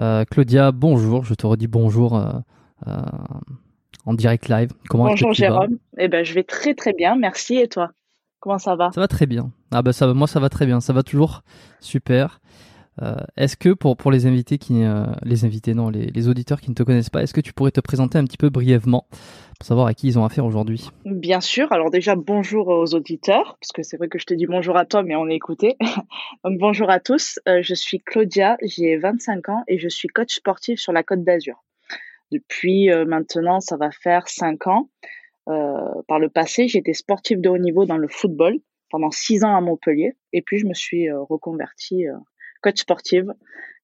Euh, Claudia, bonjour. Je te redis bonjour euh, euh, en direct live. Comment Bonjour Jérôme. Eh ben, je vais très très bien, merci. Et toi? Comment ça va? Ça va très bien. Ah bah ça, va- moi ça va très bien. Ça va toujours? Super. Euh, est-ce que pour, pour les invités qui euh, les invités non les, les auditeurs qui ne te connaissent pas, est-ce que tu pourrais te présenter un petit peu brièvement? Savoir à qui ils ont affaire aujourd'hui Bien sûr. Alors déjà, bonjour aux auditeurs, parce que c'est vrai que je te dis bonjour à toi, mais on est écouté. Donc bonjour à tous. Euh, je suis Claudia, j'ai 25 ans et je suis coach sportif sur la Côte d'Azur. Depuis euh, maintenant, ça va faire 5 ans. Euh, par le passé, j'étais sportif de haut niveau dans le football pendant 6 ans à Montpellier. Et puis, je me suis reconvertie coach sportive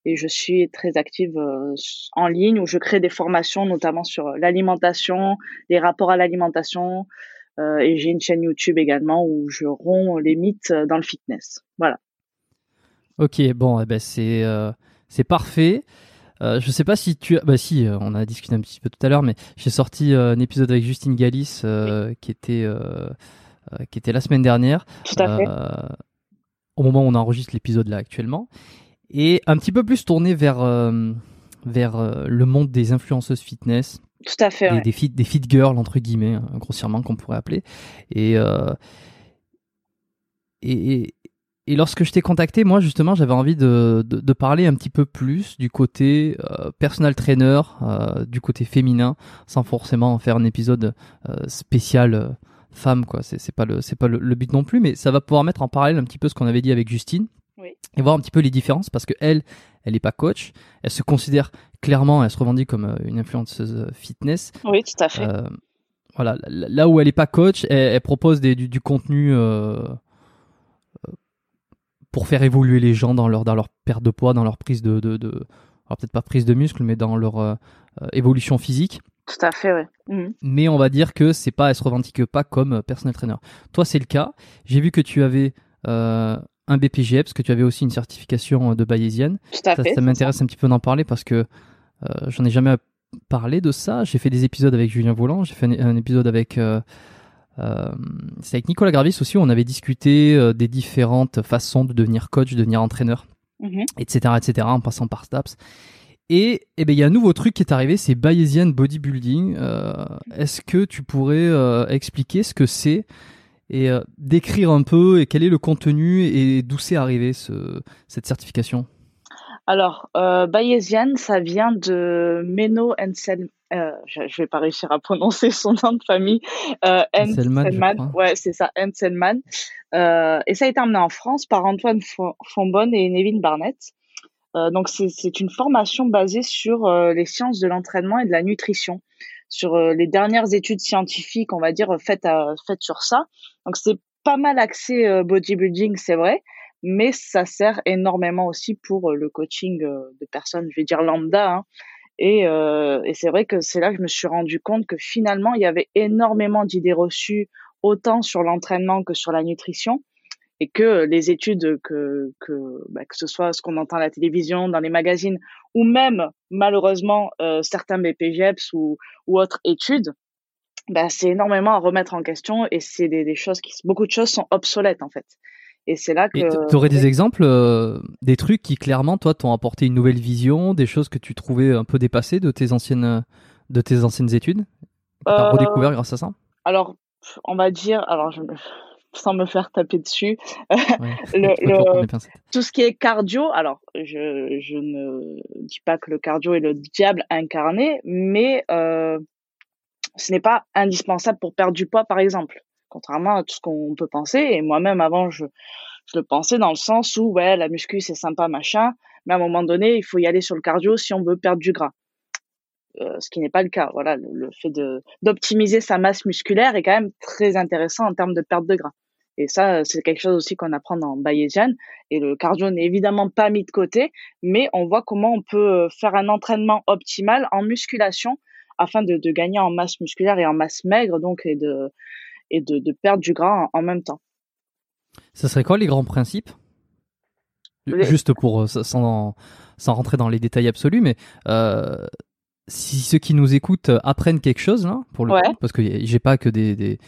et je suis très active euh, en ligne où je crée des formations notamment sur euh, l'alimentation, les rapports à l'alimentation euh, et j'ai une chaîne YouTube également où je romps les mythes dans le fitness. Voilà. Ok, bon, eh ben c'est euh, c'est parfait. Euh, je sais pas si tu as, bah si, euh, on a discuté un petit peu tout à l'heure, mais j'ai sorti un épisode avec Justine Galis qui était qui était la semaine dernière. Tout à fait. Au moment où on enregistre l'épisode là actuellement, et un petit peu plus tourné vers euh, vers euh, le monde des influenceuses fitness, Tout à fait. des, ouais. des fit des fit girls entre guillemets, hein, grossièrement qu'on pourrait appeler. Et euh, et, et- lorsque je t'ai contacté, moi justement, j'avais envie de, de, de parler un petit peu plus du côté personal trainer, du côté féminin, sans forcément en faire un épisode spécial femme, quoi. C'est c'est pas le c'est pas le, le but non plus, mais ça va pouvoir mettre en parallèle un petit peu ce qu'on avait dit avec Justine Oui. et voir un petit peu les différences parce que elle, elle est pas coach, elle se considère clairement, elle se revendique comme euh, une influenceuse fitness. Oui, tout à fait. Euh, voilà, là où elle est pas coach, elle, elle propose des, du, du contenu euh, euh, pour faire évoluer les gens dans leur dans leur perte de poids, dans leur prise de, de, de alors peut-être pas prise de muscle, mais dans leur euh, euh, évolution physique. Tout à fait, ouais. Mhm. Mais on va dire que c'est pas, elle se revendique pas comme euh, personal trainer. Toi, c'est le cas. J'ai vu que tu avais euh, un BPGE parce que tu avais aussi une certification euh, de bayésienne. Tout à Ça, fait. ça c'est m'intéresse un petit peu d'en parler parce que euh, j'en ai jamais parlé de ça. J'ai fait des épisodes avec Julien Volant, j'ai fait un, un épisode avec euh, c'est avec Nicolas Gravis aussi on avait discuté euh, des différentes façons de devenir coach, de devenir entraîneur, Mhm. etc., etc. En passant par Staps. Et eh ben il y a un nouveau truc qui est arrivé, c'est Bayesian Bodybuilding. Euh, Est-ce que tu pourrais expliquer ce que c'est et euh, décrire un peu et quel est le contenu et d'où c'est arrivé ce, cette certification? Alors, euh, Bayesian, ça vient de Menno Henselman. Euh, je, je vais pas réussir à prononcer son nom de famille. Euh, crois. Ouais, c'est ça, Henselman. Euh, et ça a été emmené en France par Antoine Fo- Fonbonne et Nevin Barnett. Donc, c'est une formation basée sur les sciences de l'entraînement et de la nutrition, sur euh, les dernières études scientifiques, on va dire, faites, à- faites sur ça. Donc, c'est pas mal axé euh, bodybuilding, c'est vrai mais ça sert énormément aussi pour euh, le coaching euh, de personnes, je vais dire lambda. hein. Et, euh, et c'est vrai que c'est là que je me suis rendu compte que finalement, il y avait énormément d'idées reçues, autant sur l'entraînement que sur la nutrition, et que les études, que, que, bah, que ce soit ce qu'on entend à la télévision, dans les magazines, ou même malheureusement euh, certains BPGEPS ou, ou autres études, bah, c'est énormément à remettre en question et c'est des, des choses qui, beaucoup de choses sont obsolètes en fait. Et c'est là que. tu aurais des exemples, euh, des trucs qui clairement, toi, t'ont apporté une nouvelle vision, des choses que tu trouvais un peu dépassées de tes anciennes, de tes anciennes études, que t'as Euh, redécouvert grâce à ça? Alors, on va dire, alors je, sans me faire taper dessus. le, tout ce qui est cardio, alors je, je, ne dis pas que le cardio est le diable incarné, mais euh, ce n'est pas indispensable pour perdre du poids, par exemple, contrairement à tout ce qu'on peut penser. Et moi-même, avant, je, je le pensais dans le sens où, ouais, la muscu, c'est sympa, machin, mais à un moment donné, il faut y aller sur le cardio si on veut perdre du gras. Euh, ce qui n'est pas le cas. Voilà, le, fait de d'optimiser sa masse musculaire est quand même très intéressant en termes de perte de gras. Et ça, c'est quelque chose aussi qu'on apprend dans Bayesian. Et le cardio n'est évidemment pas mis de côté, mais on voit comment on peut faire un entraînement optimal en musculation afin de, de gagner en masse musculaire et en masse maigre, donc, et de, et de, de perdre du gras en, même temps. Ce serait quoi les grands principes? Juste pour, euh, sans, sans rentrer dans les détails absolus, mais euh, si ceux qui nous écoutent apprennent quelque chose là, pour le coup, parce que j'ai pas que des, des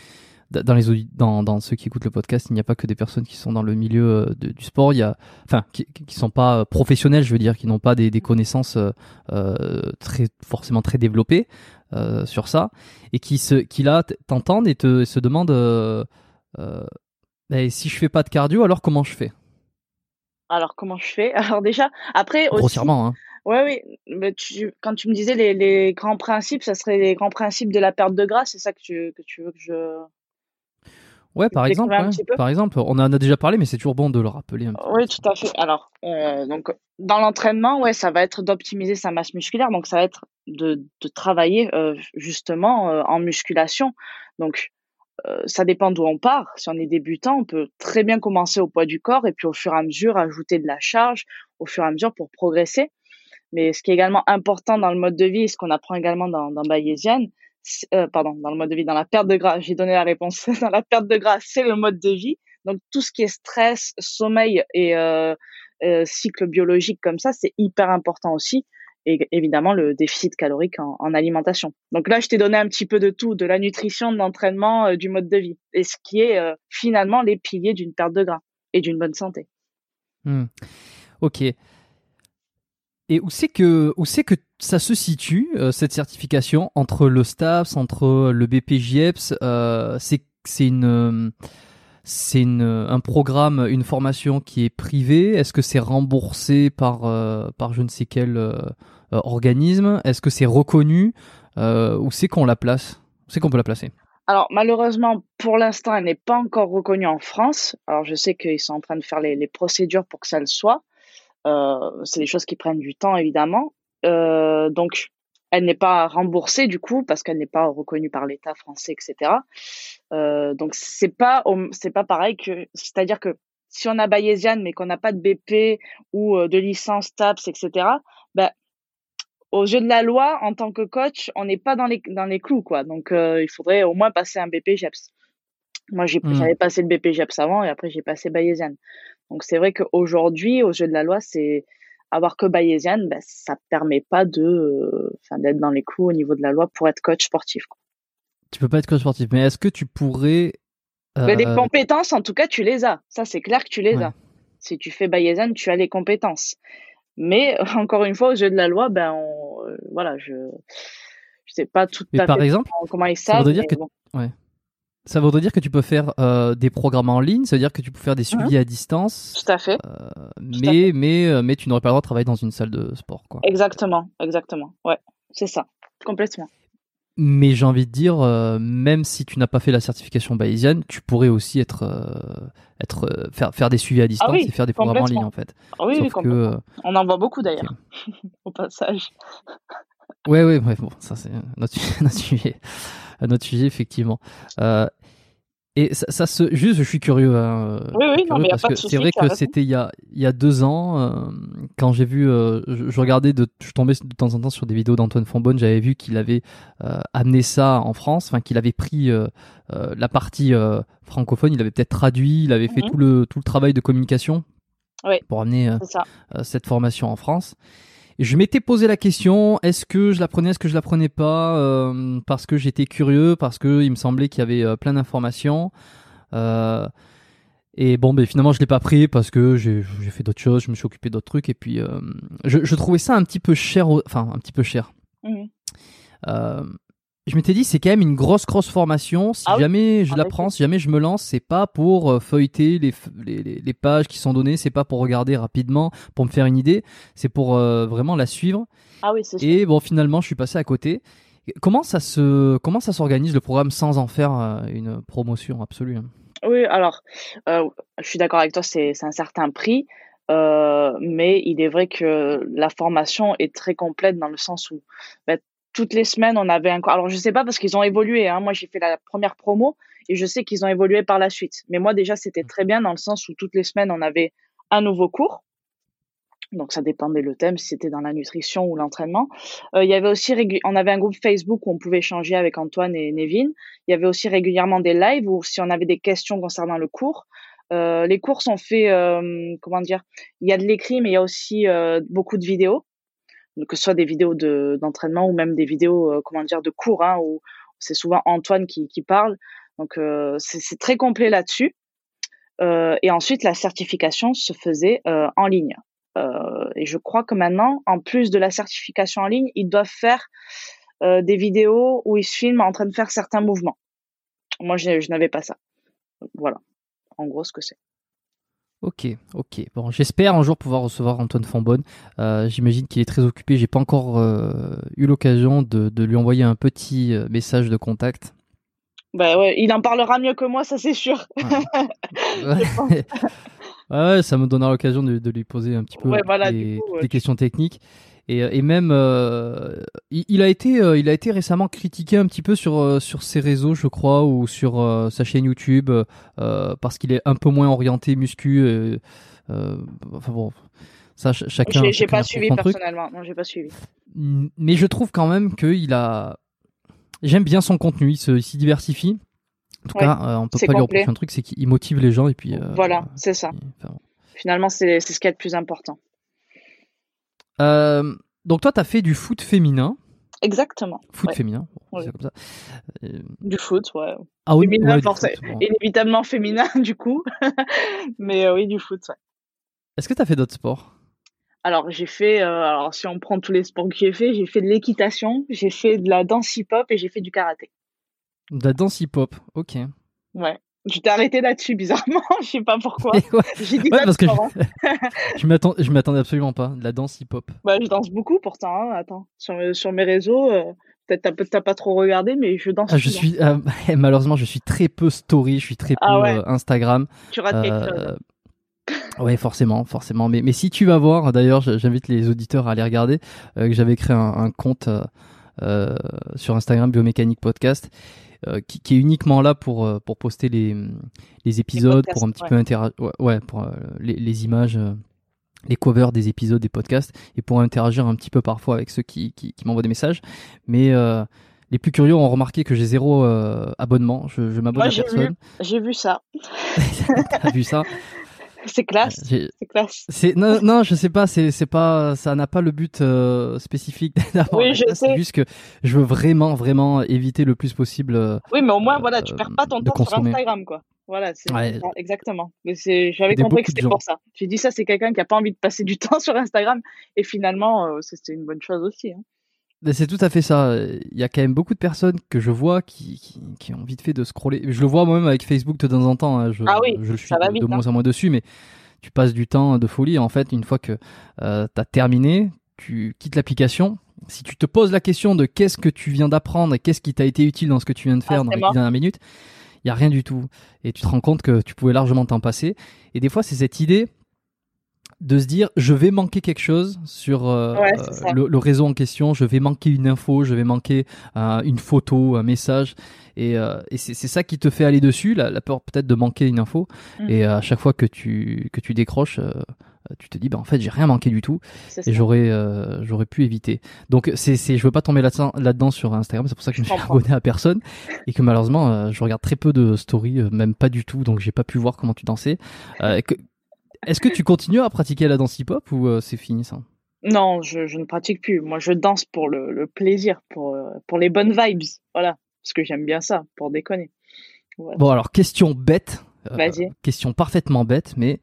dans les dans, dans ceux qui écoutent le podcast, il n'y a pas que des personnes qui sont dans le milieu euh, du sport. Il y a, enfin, qui, qui sont pas euh, professionnels, je veux dire, qui n'ont pas des, des connaissances euh, très forcément très développées euh, sur ça, et qui se, qui là t'entendent et te se demandent, euh, ben, si je fais pas de cardio, alors comment je fais? Alors comment je fais? Alors déjà, après grossièrement, hein. Oui, oui. Mais tu, quand tu me disais les, les, grands principes, ça serait les grands principes de la perte de gras, c'est ça que tu, que tu veux que je. Ouais, par exemple, par exemple, on en a déjà parlé, mais c'est toujours bon de le rappeler. Un oui, tout à fait. Alors, euh, donc, dans l'entraînement, ouais, ça va être d'optimiser sa masse musculaire, donc ça va être de, de travailler euh, justement euh, en musculation. Donc, ça dépend d'où on part. Si on est débutant, on peut très bien commencer au poids du corps et puis au fur et à mesure ajouter de la charge au fur et à mesure pour progresser. Mais ce qui est également important dans le mode de vie, ce qu'on apprend également dans, dans euh, pardon, dans le mode de vie, dans la perte de gras, j'ai donné la réponse. dans la perte de gras, c'est le mode de vie. Donc tout ce qui est stress, sommeil et euh, euh, cycle biologique comme ça, c'est hyper important aussi. Et évidemment le déficit calorique en, en alimentation. Donc là, je t'ai donné un petit peu de tout, de la nutrition, de l'entraînement, du mode de vie, et ce qui est finalement les piliers d'une perte de gras et d'une bonne santé. Hmm. Ok. Et où c'est que, où c'est que ça se situe, euh, cette certification, entre le STAPS, entre le BPJEPS euh, C'est c'est une euh, c'est un programme, une formation qui est privée. Est-ce que c'est remboursé par, par je ne sais quel organisme? Est-ce que c'est reconnu? Où c'est qu'on la place? C'est qu'on peut la placer? Alors malheureusement, pour l'instant, elle n'est pas encore reconnue en France. Alors je sais qu'ils sont en train de faire les procédures pour que ça le soit. Euh, c'est des choses qui prennent du temps, évidemment. Euh, donc, elle n'est pas remboursée du coup parce qu'elle n'est pas reconnue par l'État français, etc. Euh, donc c'est pas c'est pas pareil que c'est-à-dire que si on a Bayesian mais qu'on n'a pas de BP ou de licence TAPS, etc. Ben aux yeux de la loi, en tant que coach, on n'est pas dans les dans les clous quoi. Donc euh, il faudrait au moins passer un BP JEPS. Moi mmh. j'avais passé le BP JEPS avant et après j'ai passé Bayesian. Donc c'est vrai qu'aujourd'hui, au jeu de la loi, c'est avoir que Bayesian, ben, ça permet pas de, enfin, d'être dans les clous au niveau de la loi pour être coach sportif. Quoi. Tu peux pas être coach sportif, mais est-ce que tu pourrais euh... Les compétences, en tout cas, tu les as. Ça, c'est clair que tu les as. Si tu fais Bayesian, tu as les compétences. Mais encore une fois, au jeu de la loi, ben, euh, voilà, je, je sais pas tout à par fait exemple, comment ils savent. Ça veut dire que, ouais. Ça voudrait dire que tu peux faire euh, des programmes en ligne, ça veut dire que tu peux faire des suivis mhm. à distance. Tout à fait. Euh, mais, mais, euh, mais tu n'aurais pas le droit de travailler dans une salle de sport. Quoi. Exactement, exactement. Ouais, c'est ça, complètement. Mais j'ai envie de dire, même si tu n'as pas fait la certification bayésienne, tu pourrais aussi être, être, faire, faire des suivis à ah distance et faire des programmes en ligne en fait. Ah oui, que, On en voit beaucoup d'ailleurs, au passage. Ouais, ouais, ouais, bon, ça c'est notre, notre sujet à notre sujet, effectivement. Euh, et ça, ça, se, juste, je suis curieux. Hein, oui, oui, non, mais parce que c'est vrai que c'était il y a, y a deux ans, euh, quand j'ai vu, euh, je, regardais, de, je tombais de temps en temps sur des vidéos d'Antoine Fonbonne, j'avais vu qu'il avait euh, amené ça en France, enfin qu'il avait pris euh, euh, la partie francophone, il avait peut-être traduit, il avait fait mhm. tout le tout le travail de communication oui, pour amener cette formation en France je m'étais posé la question est-ce que je la prenais, est-ce que je la prenais pas euh, Parce que j'étais curieux, parce que il me semblait qu'il y avait euh, plein d'informations. Euh, et bon, ben finalement, je l'ai pas pris parce que j'ai fait d'autres choses, je me suis occupé d'autres trucs, et puis je, je, trouvais ça un petit peu cher, enfin un petit peu cher. Mmh. Je m'étais dit, c'est quand même une grosse, grosse formation. Si Ah oui, jamais je en l'apprends, si jamais je me lance, c'est pas pour euh, feuilleter les, les, les- pages qui sont données, c'est pas pour regarder rapidement, pour me faire une idée, c'est pour euh, vraiment la suivre. Ah oui, sûr. Et bon, finalement, je suis passé à côté. Comment ça se, comment ça s'organise le programme sans en faire euh, une promotion absolue hein? Oui, alors, euh, je suis d'accord avec toi, c'est c'est un certain prix, euh, mais il est vrai que la formation est très complète dans le sens où bah, toutes les semaines, on avait un cours. Alors, je sais pas parce qu'ils ont évolué. Hein. Moi, j'ai fait la première promo et je sais qu'ils ont évolué par la suite. Mais moi, déjà, c'était très bien dans le sens où toutes les semaines, on avait un nouveau cours. Donc, ça dépendait le thème, si c'était dans la nutrition ou l'entraînement. Euh, il y avait aussi, régu- on avait un groupe Facebook où on pouvait échanger avec Antoine et Nevin. Il y avait aussi régulièrement des lives où si on avait des questions concernant le cours. Euh, les cours sont faits, euh, comment dire, il y a de l'écrit, mais il y a aussi euh, beaucoup de vidéos, que ce soit des vidéos de d'entraînement ou même des vidéos, euh, comment dire, de cours, hein, où c'est souvent Antoine qui, qui parle. Donc euh, c'est très complet là-dessus. Euh, et ensuite, la certification se faisait en ligne. Et je crois que maintenant, en plus de la certification en ligne, ils doivent faire des vidéos où ils se filment en train de faire certains mouvements. Moi, je, je n'avais pas ça. Voilà, en gros, ce que c'est. Ok, ok. Bon, j'espère un jour pouvoir recevoir Antoine Fambonne. Euh, J'imagine qu'il est très occupé. J'ai pas encore euh, eu l'occasion de, de lui envoyer un petit euh, message de contact. Bah ouais, il en parlera mieux que moi, ça c'est sûr. Ouais. Ouais, ça me donnera l'occasion de, de lui poser un petit peu Ouais, voilà, coup, les questions techniques. Et, euh, et même, euh, il, il a été, euh, il a été récemment critiqué un petit peu sur, euh, sur ses réseaux, je crois, ou sur sa chaîne YouTube, parce qu'il est un peu moins orienté muscu. enfin bon, ça, ch- chacun. J'ai pas suivi truc. personnellement. Non, j'ai pas suivi. Mais je trouve quand même qu'il a. J'aime bien son contenu, il s'y diversifie. En tout Ouais, cas, on peut pas lui reprocher un truc, c'est qu'il motive les gens et puis. Voilà, c'est ça. enfin, Finalement, c'est c'est ce qu'il y a de plus important. Euh, donc toi, tu as fait du foot féminin. Exactement. Foot Ouais. féminin, Ouais. comme ça. Euh, Du foot, ouais. ah oui, Féminin, ouais, foot. Inévitablement féminin, du coup. Mais euh, oui, du foot, ouais. Est-ce que tu as fait d'autres sports? Alors, j'ai fait, alors si on prend tous les sports que j'ai fait, j'ai fait de l'équitation, j'ai fait de la danse hip-hop et j'ai fait du karaté. De la danse hip-hop, ok. Ouais. Je t'ai arrêté là-dessus, bizarrement. Je sais pas pourquoi. ouais, J'ai dit ouais, parce que je, je m'attendais absolument pas. De la danse hip-hop. Bah, je danse beaucoup pourtant. hein. Attends, sur, mes- sur mes réseaux, euh, peut-être t'as, pas trop regardé, mais je danse. Ah, je souvent. suis, euh, malheureusement, je suis très peu story, je suis très peu Ah ouais. euh, Instagram. Tu rates quelque chose. Euh, Ouais, forcément, forcément. Mais, mais si tu vas voir, d'ailleurs, j'invite les auditeurs à aller regarder, euh, que j'avais créé un, un compte euh, euh, sur Instagram, Biomécanique Podcast, euh, qui, qui est uniquement là pour, euh, pour poster les, les épisodes, podcasts, pour un petit ouais. peu interagir, ouais, ouais, pour euh, les, les images, euh, les covers des épisodes des podcasts, et pour interagir un petit peu parfois avec ceux qui, qui, qui m'envoient des messages. Mais euh, les plus curieux ont remarqué que j'ai zéro euh, abonnement, je, je m'abonne à personne. J'ai vu ça. T'as vu ça? C'est classe. C'est classe. Non, non, je sais pas, c'est c'est pas ça n'a pas le but euh, spécifique d'avoir Oui, c'est juste que je veux vraiment vraiment éviter le plus possible euh, Oui, mais au moins, voilà, tu euh, perds pas ton temps sur. Instagram, quoi. Voilà, c'est Ouais. exactement. Mais c'est, j'avais compris que c'était pour ça. J'ai dit ça, c'est quelqu'un qui a pas envie de passer du temps sur Instagram. Et finalement, euh, c'était une bonne chose aussi. hein. Mais C'est tout à fait ça. Il y a quand même beaucoup de personnes que je vois qui, qui, qui ont vite fait de scroller. Je le vois moi-même avec Facebook de temps en temps. hein. Je, Ah oui, je suis ça va de, vite, de hein. moins en moins dessus, mais tu passes du temps de folie. En fait, une fois que euh, tu as terminé, tu quittes l'application. Si tu te poses la question de qu'est-ce que tu viens d'apprendre et qu'est-ce qui t'a été utile dans ce que tu viens de Ah, faire dans les dernières minutes, il y a rien du tout. Et tu te rends compte que tu pouvais largement t'en passer. Et des fois, c'est cette idée de se dire je vais manquer quelque chose sur euh, Ouais, ça. le, le réseau en question, je vais manquer une info, je vais manquer euh, une photo, un message, et, euh, et c'est c'est ça qui te fait aller dessus, la, la peur peut-être de manquer une info, Mhm. et euh, à chaque fois que tu que tu décroches, euh, tu te dis bah en fait j'ai rien manqué du tout, et j'aurais euh, j'aurais pu éviter. Donc c'est c'est je veux pas tomber là-dedans là-dedans sur Instagram, c'est pour ça que je me Je suis abonné à personne et que malheureusement euh, je regarde très peu de stories, euh, même pas du tout, donc j'ai pas pu voir comment tu dansais. Euh, que- Est-ce que tu continues à pratiquer la danse hip-hop ou euh, c'est fini ça? Non, je, je ne pratique plus. Moi, je danse pour le, le plaisir, pour, euh, pour les bonnes vibes. Voilà. Parce que j'aime bien ça, pour déconner. Voilà. Bon alors question bête, euh, Vas-y. question parfaitement bête, mais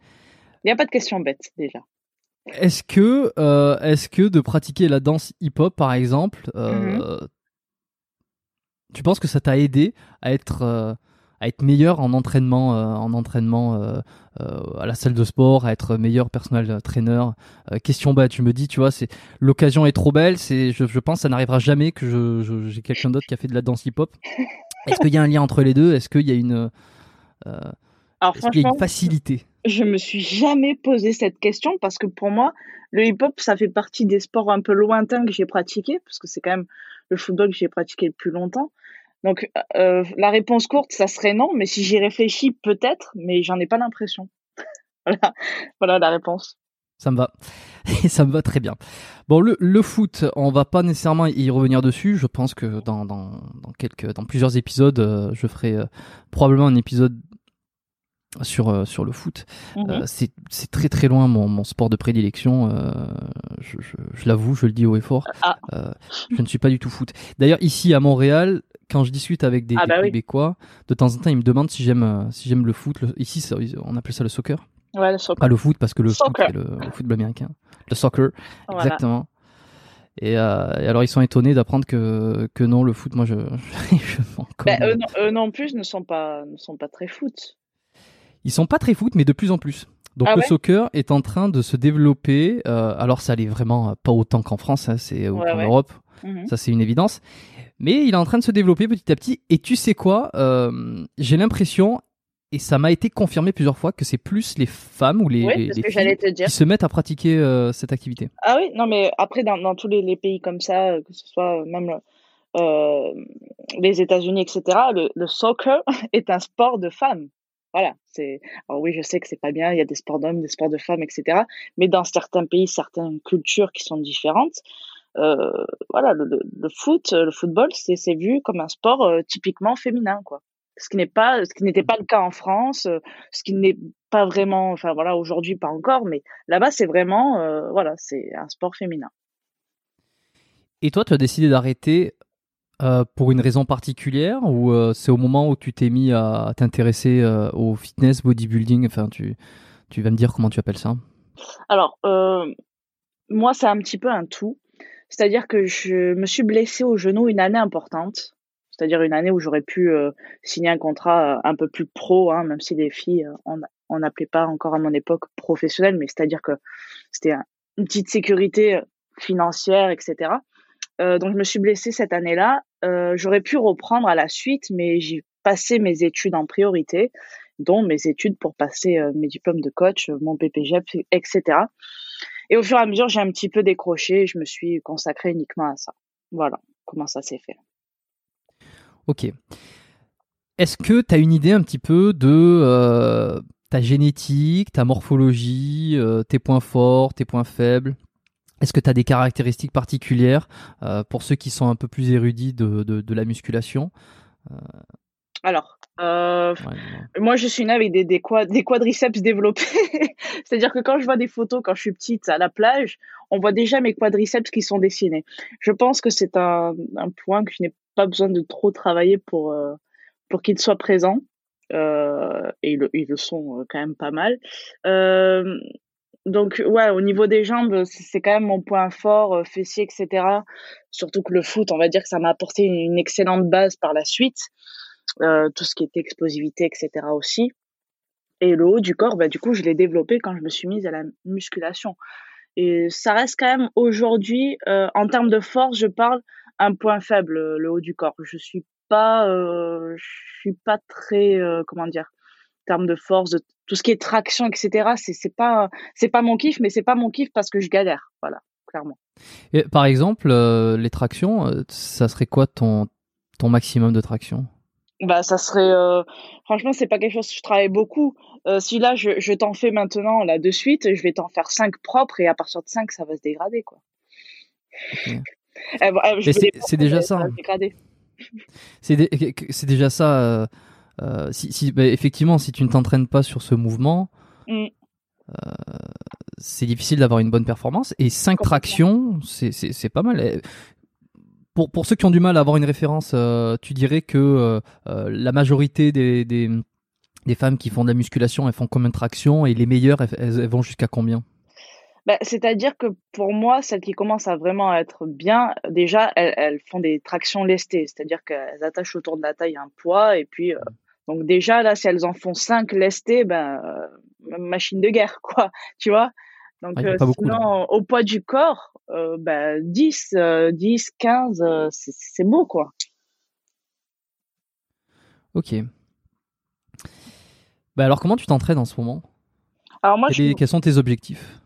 Il n'y a pas de question bête, déjà. est-ce que euh, est-ce que de pratiquer la danse hip-hop par exemple, euh, tu penses que ça t'a aidé à être à être meilleur en entraînement, en entraînement à la salle de sport, à être meilleur personnel trainer. question bête, tu me dis, tu vois, c'est l'occasion est trop belle. C'est, je, je pense, ça n'arrivera jamais que je, j'ai quelqu'un d'autre qui a fait de la danse hip-hop. Est-ce qu'il y a un lien entre les deux? Est-ce qu'il y a une alors, Est-ce qu'il y a une facilité? Je me suis jamais posé cette question parce que pour moi, le hip-hop, ça fait partie des sports un peu lointains que j'ai pratiqués, parce que c'est quand même le football que j'ai pratiqué le plus longtemps. Donc, euh, la réponse courte, ça serait non, mais si j'y réfléchis, peut-être, mais j'en ai pas l'impression. voilà. voilà la réponse. Ça me va. Et ça me va très bien. Bon, le, le, foot, on va pas nécessairement y revenir dessus. Je pense que dans, dans, dans quelques, dans plusieurs épisodes, euh, je ferai euh, probablement un épisode sur euh, sur le foot. Euh, mhm. c'est très très loin mon, mon sport de prédilection. Euh, je l'avoue, je le dis haut et fort. Ah. je ne suis pas du tout foot. D'ailleurs, ici à Montréal, quand je discute avec des, ah bah Québécois, de temps en temps, ils me demandent si j'aime si j'aime le foot. ici, on appelle ça le soccer. Ouais, le soccer. Pas le foot parce que le foot c'est le, football américain. Le soccer, exactement. Et, euh, et, alors ils sont étonnés d'apprendre que, que non, le foot, moi je, je, bah, eux, non, eux, non, plus ne sont pas, ne sont pas très foot. Ils sont pas très foot, mais de plus en plus. Donc ah le soccer est en train de se développer. Euh, alors ça allait vraiment pas autant qu'en France, hein, c'est en Europe, mhm. ça c'est une évidence. Mais il est en train de se développer petit à petit. Et tu sais quoi euh, J'ai l'impression, et ça m'a été confirmé plusieurs fois, que c'est plus les femmes ou les, filles qui se mettent à pratiquer euh, cette activité. Ah oui, non mais après dans, dans tous les, les, pays comme ça, que ce soit même les États-Unis, etc., le, le soccer est un sport de femmes. Voilà, c'est. Alors oui, je sais que c'est pas bien. Il y a des sports d'hommes, des sports de femmes, etc. Mais dans certains pays, certaines cultures qui sont différentes, euh, voilà, le, le, foot, le football, c'est vu comme un sport euh, typiquement féminin, quoi. Ce qui n'est pas, ce qui n'était pas le cas en France, euh, ce qui n'est pas vraiment, enfin voilà, aujourd'hui pas encore, mais là-bas c'est vraiment, euh, voilà, c'est un sport féminin. Et toi, tu as décidé d'arrêter euh, pour une raison particulière ou euh, c'est au moment où tu t'es mis à, t'intéresser euh, au fitness, bodybuilding? Enfin, tu, tu vas me dire comment tu appelles ça? Alors, moi, c'est un petit peu un tout. C'est-à-dire que je me suis blessée au genou une année importante. C'est-à-dire une année où j'aurais pu signer un contrat un peu plus pro, hein, même si les filles, on n'appelait pas encore à mon époque professionnel, mais c'est-à-dire que c'était une petite sécurité financière, etc. Euh, donc je me suis blessée cette année-là. Euh, j'aurais pu reprendre à la suite, mais j'ai passé mes études en priorité, dont mes études pour passer euh, mes diplômes de coach, mon PPG, etc. Et au fur et à mesure, j'ai un petit peu décroché. Je me suis consacrée uniquement à ça. Voilà comment ça s'est fait. Ok. Est-ce que tu as une idée un petit peu de ta génétique, ta morphologie, tes points forts, tes points faibles? Est-ce que tu as des caractéristiques particulières euh, pour ceux qui sont un peu plus érudits de, de, la musculation? Euh, euh, moi je suis née avec des, des, des quadriceps développés. C'est-à-dire que quand je vois des photos quand je suis petite à la plage, on voit déjà mes quadriceps qui sont dessinés. Je pense que c'est un, un, point que je n'ai pas besoin de trop travailler pour, pour qu'il soit présent. et ils le, ils le, sont quand même pas mal. Euh, donc ouais, au niveau des jambes, c'est quand même mon point fort, euh, fessier, etc. Surtout que le foot, on va dire que ça m'a apporté une, excellente base par la suite. Euh, tout ce qui était explosivité, etc. aussi. Et le haut du corps, bah, du coup, je l'ai développé quand je me suis mise à la musculation. Et ça reste quand même aujourd'hui, euh, en termes de force, je parle, un point faible, le haut du corps. Je suis suis pas très, comment dire, termes de force, de tout ce qui est traction, etc. C'est c'est pas pas mon kiff, mais c'est pas mon kiff parce que je galère, voilà, clairement. Et par exemple, euh, les tractions, euh, ça serait quoi ton ton maximum de traction? Bah, ça serait euh, franchement, c'est pas quelque chose que je travaille beaucoup. si là, je, je t'en fais maintenant là de suite, je vais t'en faire 5 propres et à partir de 5, ça va se dégrader quoi. c'est déjà ça. C'est déjà ça. Euh, si, bah, effectivement, si tu ne t'entraînes pas sur ce mouvement, mm. euh, c'est difficile d'avoir une bonne performance. Et 5 tractions, c'est pas mal. Pour, pour ceux qui ont du mal à avoir une référence, euh, tu dirais que la majorité des, des, des, femmes qui font de la musculation, elles font combien de tractions et les meilleures, elles, vont jusqu'à combien? Bah, C'est-à-dire que pour moi, celles qui commencent à vraiment être bien, déjà, elles, font des tractions lestées. C'est-à-dire qu'elles attachent autour de la taille un poids. Et puis, euh, donc déjà, là, si elles en font 5 lestées, ben, euh, machine de guerre, quoi. Tu vois? Donc, ah, sinon, au poids du corps, ben, 10, 10, 15, c'est beau, quoi. Ok. Bah alors, comment tu t'entraînes en ce moment? Alors moi, Quels sont tes objectifs?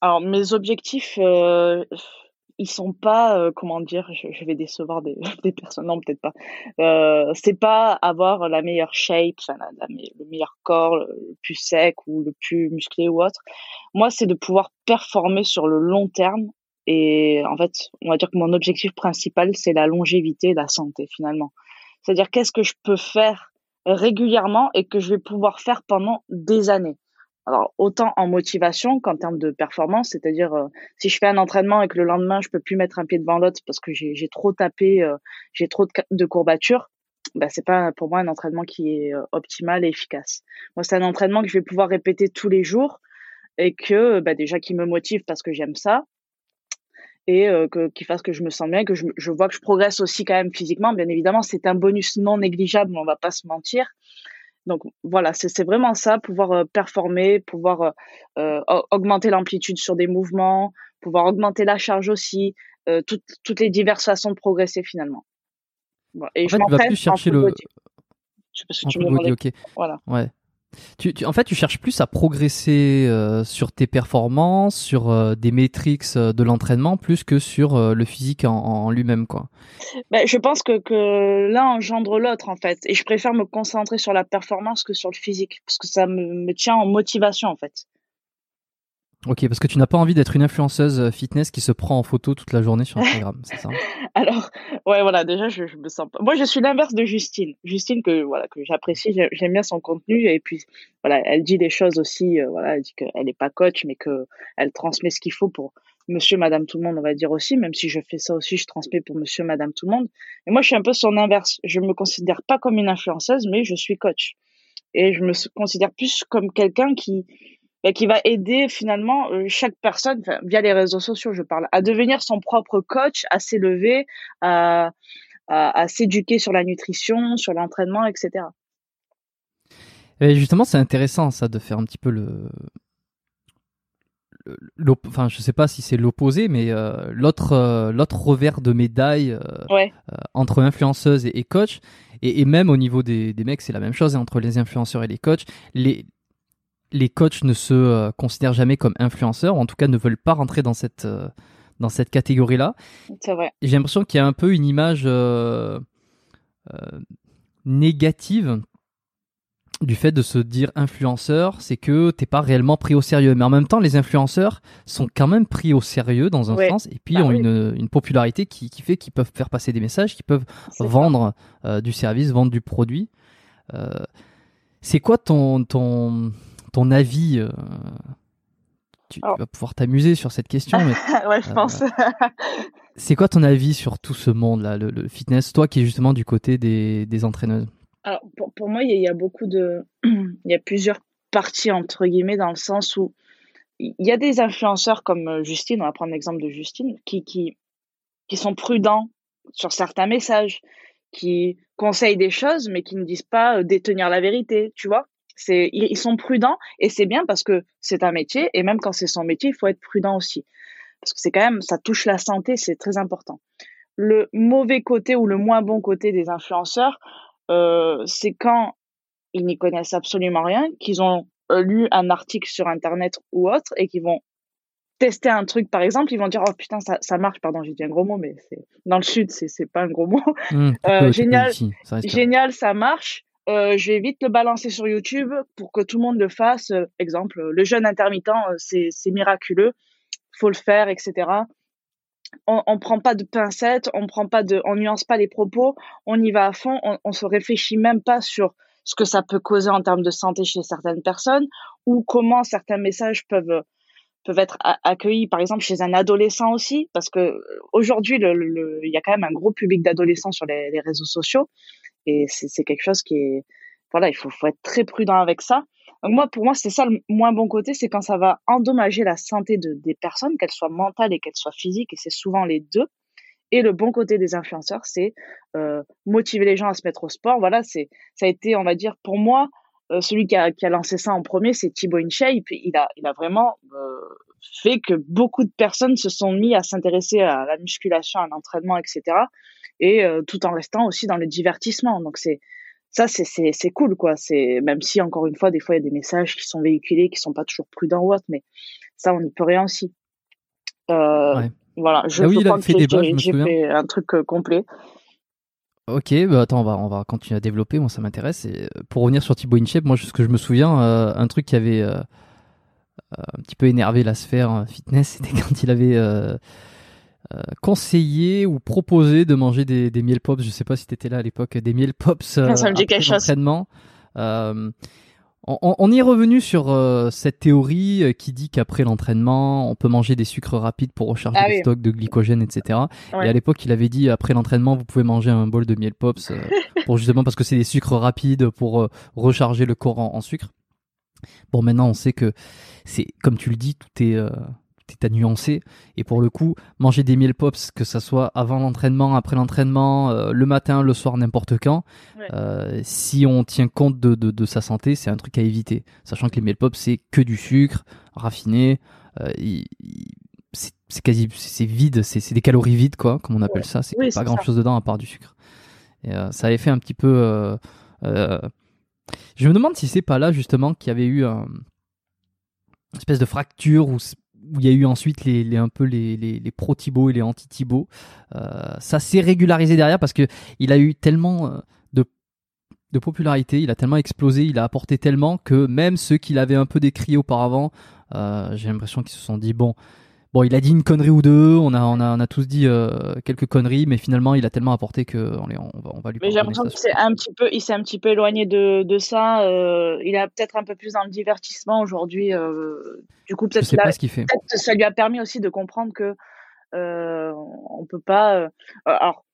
Alors mes objectifs, euh, ils sont pas, euh, comment dire, je, vais décevoir des, des personnes, non peut-être pas. Euh, c'est pas avoir la meilleure shape, le meilleur corps, le plus sec ou le plus musclé ou autre. Moi, c'est de pouvoir performer sur le long terme. Et en fait, on va dire que mon objectif principal, c'est la longévité, la santé finalement. C'est-à-dire qu'est-ce que je peux faire régulièrement et que je vais pouvoir faire pendant des années. Alors autant en motivation qu'en termes de performance, c'est-à-dire euh, si je fais un entraînement et que le lendemain je peux plus mettre un pied devant l'autre parce que j'ai trop tapé, euh, j'ai trop de, courbatures, bah c'est pas pour moi un entraînement qui est euh, optimal et efficace. Moi c'est un entraînement que je vais pouvoir répéter tous les jours et que bah, déjà qui me motive parce que j'aime ça et que qui fasse que je me sens bien, que je, je vois que je progresse aussi quand même physiquement. Bien évidemment c'est un bonus non négligeable, on va pas se mentir donc voilà, c'est vraiment ça, pouvoir euh, performer, pouvoir euh, euh, augmenter l'amplitude sur des mouvements, pouvoir augmenter la charge aussi, toutes, toutes les diverses façons de progresser finalement. Et je fait, plus chercher le. Parce que tu me ok. Voilà. Ouais. En fait, tu cherches plus à progresser euh, sur tes performances, sur euh, des métriques euh, de l'entraînement, plus que sur le physique en, lui-même, quoi. Ben, je pense que, que l'un engendre l'autre, en fait. Et je préfère me concentrer sur la performance que sur le physique, parce que ça me tient en motivation, en fait. Ok, parce que tu n'as pas envie d'être une influenceuse euh, fitness qui se prend en photo toute la journée sur Instagram, c'est ça Alors, ouais, voilà, déjà, je, je, me sens pas. Moi, je suis l'inverse de Justine. Justine, que voilà, que j'apprécie, j'aime bien son contenu, et puis, voilà, elle dit des choses aussi, euh, voilà, elle dit qu'elle n'est pas coach, mais qu'elle transmet ce qu'il faut pour monsieur, madame, tout le monde, on va dire aussi, même si je fais ça aussi, je transmets pour monsieur, madame, tout le monde. Et moi, je suis un peu son inverse. Je me considère pas comme une influenceuse, mais je suis coach. Et je me considère plus comme quelqu'un qui, et qui va aider finalement euh, chaque personne via les réseaux sociaux, je parle, à devenir son propre coach, à s'élever, à, à, s'éduquer sur la nutrition, sur l'entraînement, etc. Et justement, c'est intéressant ça de faire un petit peu le, enfin je sais pas si c'est l'opposé mais euh, l'autre euh, l'autre revers de médaille entre influenceuse et, coach. Et, et, même au niveau des, des mecs c'est la même chose hein, entre les influenceurs et les coachs. Les les coachs ne se euh, considèrent jamais comme influenceurs, ou en tout cas ne veulent pas rentrer dans cette, euh, dans cette catégorie-là. C'est vrai. J'ai l'impression qu'il y a un peu une image euh, négative du fait de se dire influenceur, c'est que t'es pas réellement pris au sérieux. Mais en même temps, les influenceurs sont quand même pris au sérieux dans un sens, et puis bah ont une, une, popularité qui, qui fait qu'ils peuvent faire passer des messages, qu'ils peuvent vendre du service, vendre du produit. c'est quoi ton, ton, ton avis. Euh, tu, vas pouvoir t'amuser sur cette question. Mais, ouais, je pense. Euh, c'est quoi ton avis sur tout ce monde-là, le, fitness, toi qui es justement du côté des, des entraîneuses? Alors, pour, moi, il y, a beaucoup de. Il y a plusieurs parties, entre guillemets, dans le sens où il y a des influenceurs comme euh, Justine, on va prendre l'exemple de Justine, qui, qui, qui sont prudents sur certains messages, qui conseillent des choses, mais qui ne disent pas détenir la vérité, tu vois? C'est, ils sont prudents et c'est bien parce que c'est un métier et même quand c'est son métier, il faut être prudent aussi. Parce que c'est quand même, ça touche la santé, c'est très important. Le mauvais côté ou le moins bon côté des influenceurs, euh, c'est quand ils n'y connaissent absolument rien, qu'ils ont euh, lu un article sur Internet ou autre et qu'ils vont tester un truc, par exemple, ils vont dire, oh putain, ça, ça marche, pardon, j'ai dit un gros mot, mais c'est, dans le sud, c'est, c'est pas un gros mot. Mmh, euh, génial, génial, ça marche. Euh, je vais vite le balancer sur YouTube pour que tout le monde le fasse. Euh, exemple, le jeûne intermittent, euh, c'est, c'est miraculeux, faut le faire, etc. On, on prend pas de pincettes, on prend pas de, on nuance pas les propos, on y va à fond, on, on se réfléchit même pas sur ce que ça peut causer en termes de santé chez certaines personnes ou comment certains messages peuvent peuvent être accueillis, par exemple, chez un adolescent aussi, parce que aujourd'hui, il le, y a quand même un gros public d'adolescents sur les, les réseaux sociaux. Et c'est quelque chose qui est, voilà, il faut, faut être très prudent avec ça. Donc moi, pour moi, c'est ça le moins bon côté, c'est quand ça va endommager la santé de, des personnes, qu'elles soient mentales et qu'elles soient physiques, et c'est souvent les deux. Et le bon côté des influenceurs, c'est euh, motiver les gens à se mettre au sport. Voilà, c'est ça a été, on va dire, pour moi, euh, celui qui a, qui a, lancé ça en premier, c'est Thibaut InShape. Il a, il a vraiment euh, fait que beaucoup de personnes se sont mis à s'intéresser à la musculation, à l'entraînement, etc. Et euh, tout en restant aussi dans le divertissement. Donc c'est ça, c'est c'est cool quoi. C'est même si encore une fois, des fois il y a des messages qui sont véhiculés, qui sont pas toujours prudents ou autre, mais ça on n'y peut rien aussi. Euh, ouais. Voilà, je, ah oui, crois a que fait j'ai fait un truc euh, complet. Ok, bah attends, on va, on va continuer à développer, moi ça m'intéresse. Et pour revenir sur Thibaut InShape, moi ce que je me souviens, euh, un truc qui avait euh, un petit peu énervé la sphère euh, fitness, c'était quand il avait euh, euh, conseillé ou proposé de manger des, des miel pops, je sais pas si t'étais là à l'époque, des miel pops euh, Ça me dit après quelque chose. l'entraînement. Euh, on, y est revenu sur euh, cette théorie qui dit qu'après l'entraînement, on peut manger des sucres rapides pour recharger Ah les oui. stocks de glycogène, etc. Ouais. Et à l'époque, il avait dit après l'entraînement, vous pouvez manger un bol de miel pops pour justement parce que c'est des sucres rapides pour recharger le corps en, en sucre. Bon, maintenant, on sait que c'est comme tu le dis, tout est euh, tout est à nuancer. Et pour le coup, manger des miel pops, que ça soit avant l'entraînement, après l'entraînement, euh, le matin, le soir, n'importe quand, Ouais. euh, si on tient compte de, de, de sa santé, c'est un truc à éviter. Sachant que les miel pops, c'est que du sucre raffiné. c'est c'est quasi c'est vide, c'est c'est des calories vides quoi, comme on appelle ça. C'est Oui, pas grand ça. chose dedans à part du sucre. Et ça avait fait un petit peu. euh, je me demande si c'est pas là justement qu'il y avait eu un une espèce de fracture où où il y a eu ensuite les, un peu les, les, pro Thibaut et les anti Thibaut. Euh, ça s'est régularisé derrière parce que il a eu tellement euh, de de popularité, il a tellement explosé, il a apporté tellement que même ceux qui l'avaient un peu décrié auparavant, euh, j'ai l'impression qu'ils se sont dit bon, bon, il a dit une connerie ou deux, on a on a on a tous dit euh, quelques conneries, mais finalement il a tellement apporté que on, les- on va on va lui Mais j'ai l'impression qu'il s'est un petit peu, il s'est un petit peu éloigné de, de ça. euh, il est peut-être un peu plus dans le divertissement aujourd'hui. euh, du coup, peut-être sais qu'il a- pas ce qu'il fait. peut-être que ça lui a permis aussi de comprendre que on peut pas. alors,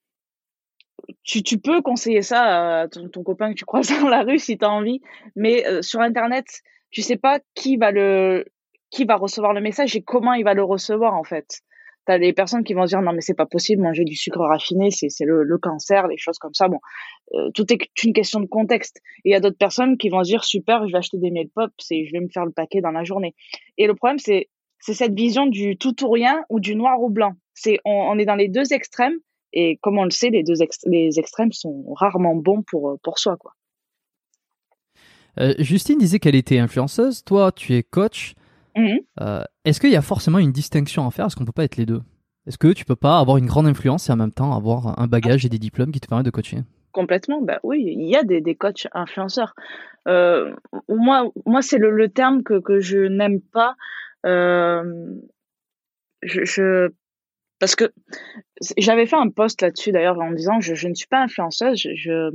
tu, tu peux conseiller ça à ton, ton copain que tu croises dans la rue si tu as envie, mais sur Internet, tu sais pas qui va le qui va recevoir le message et comment il va le recevoir en fait. T'as des personnes qui vont se dire non mais c'est pas possible manger du sucre raffiné c'est le, le cancer les choses comme ça. Bon euh, tout est une question de contexte. Il y a d'autres personnes qui vont se dire super je vais acheter des miel pops et je vais me faire le paquet dans la journée. Et le problème c'est c'est cette vision du tout ou rien ou du noir ou blanc. C'est on, est dans les deux extrêmes et comme on le sait les deux les extrêmes sont rarement bons pour pour soi quoi. Euh, Justine disait qu'elle était influenceuse, toi tu es coach. Mhm. Euh, Est-ce qu'il y a forcément une distinction à faire? Est-ce qu'on peut pas être les deux? Est-ce que tu peux pas avoir une grande influence et en même temps avoir un bagage et des diplômes qui te permettent de coacher? Complètement, bah oui, il y a des, des coachs influenceurs. Euh, moi, moi c'est le, le terme que, que je n'aime pas. Euh, je, je, parce que j'avais fait un post là-dessus d'ailleurs en disant je, je ne suis pas influenceuse. Je, je-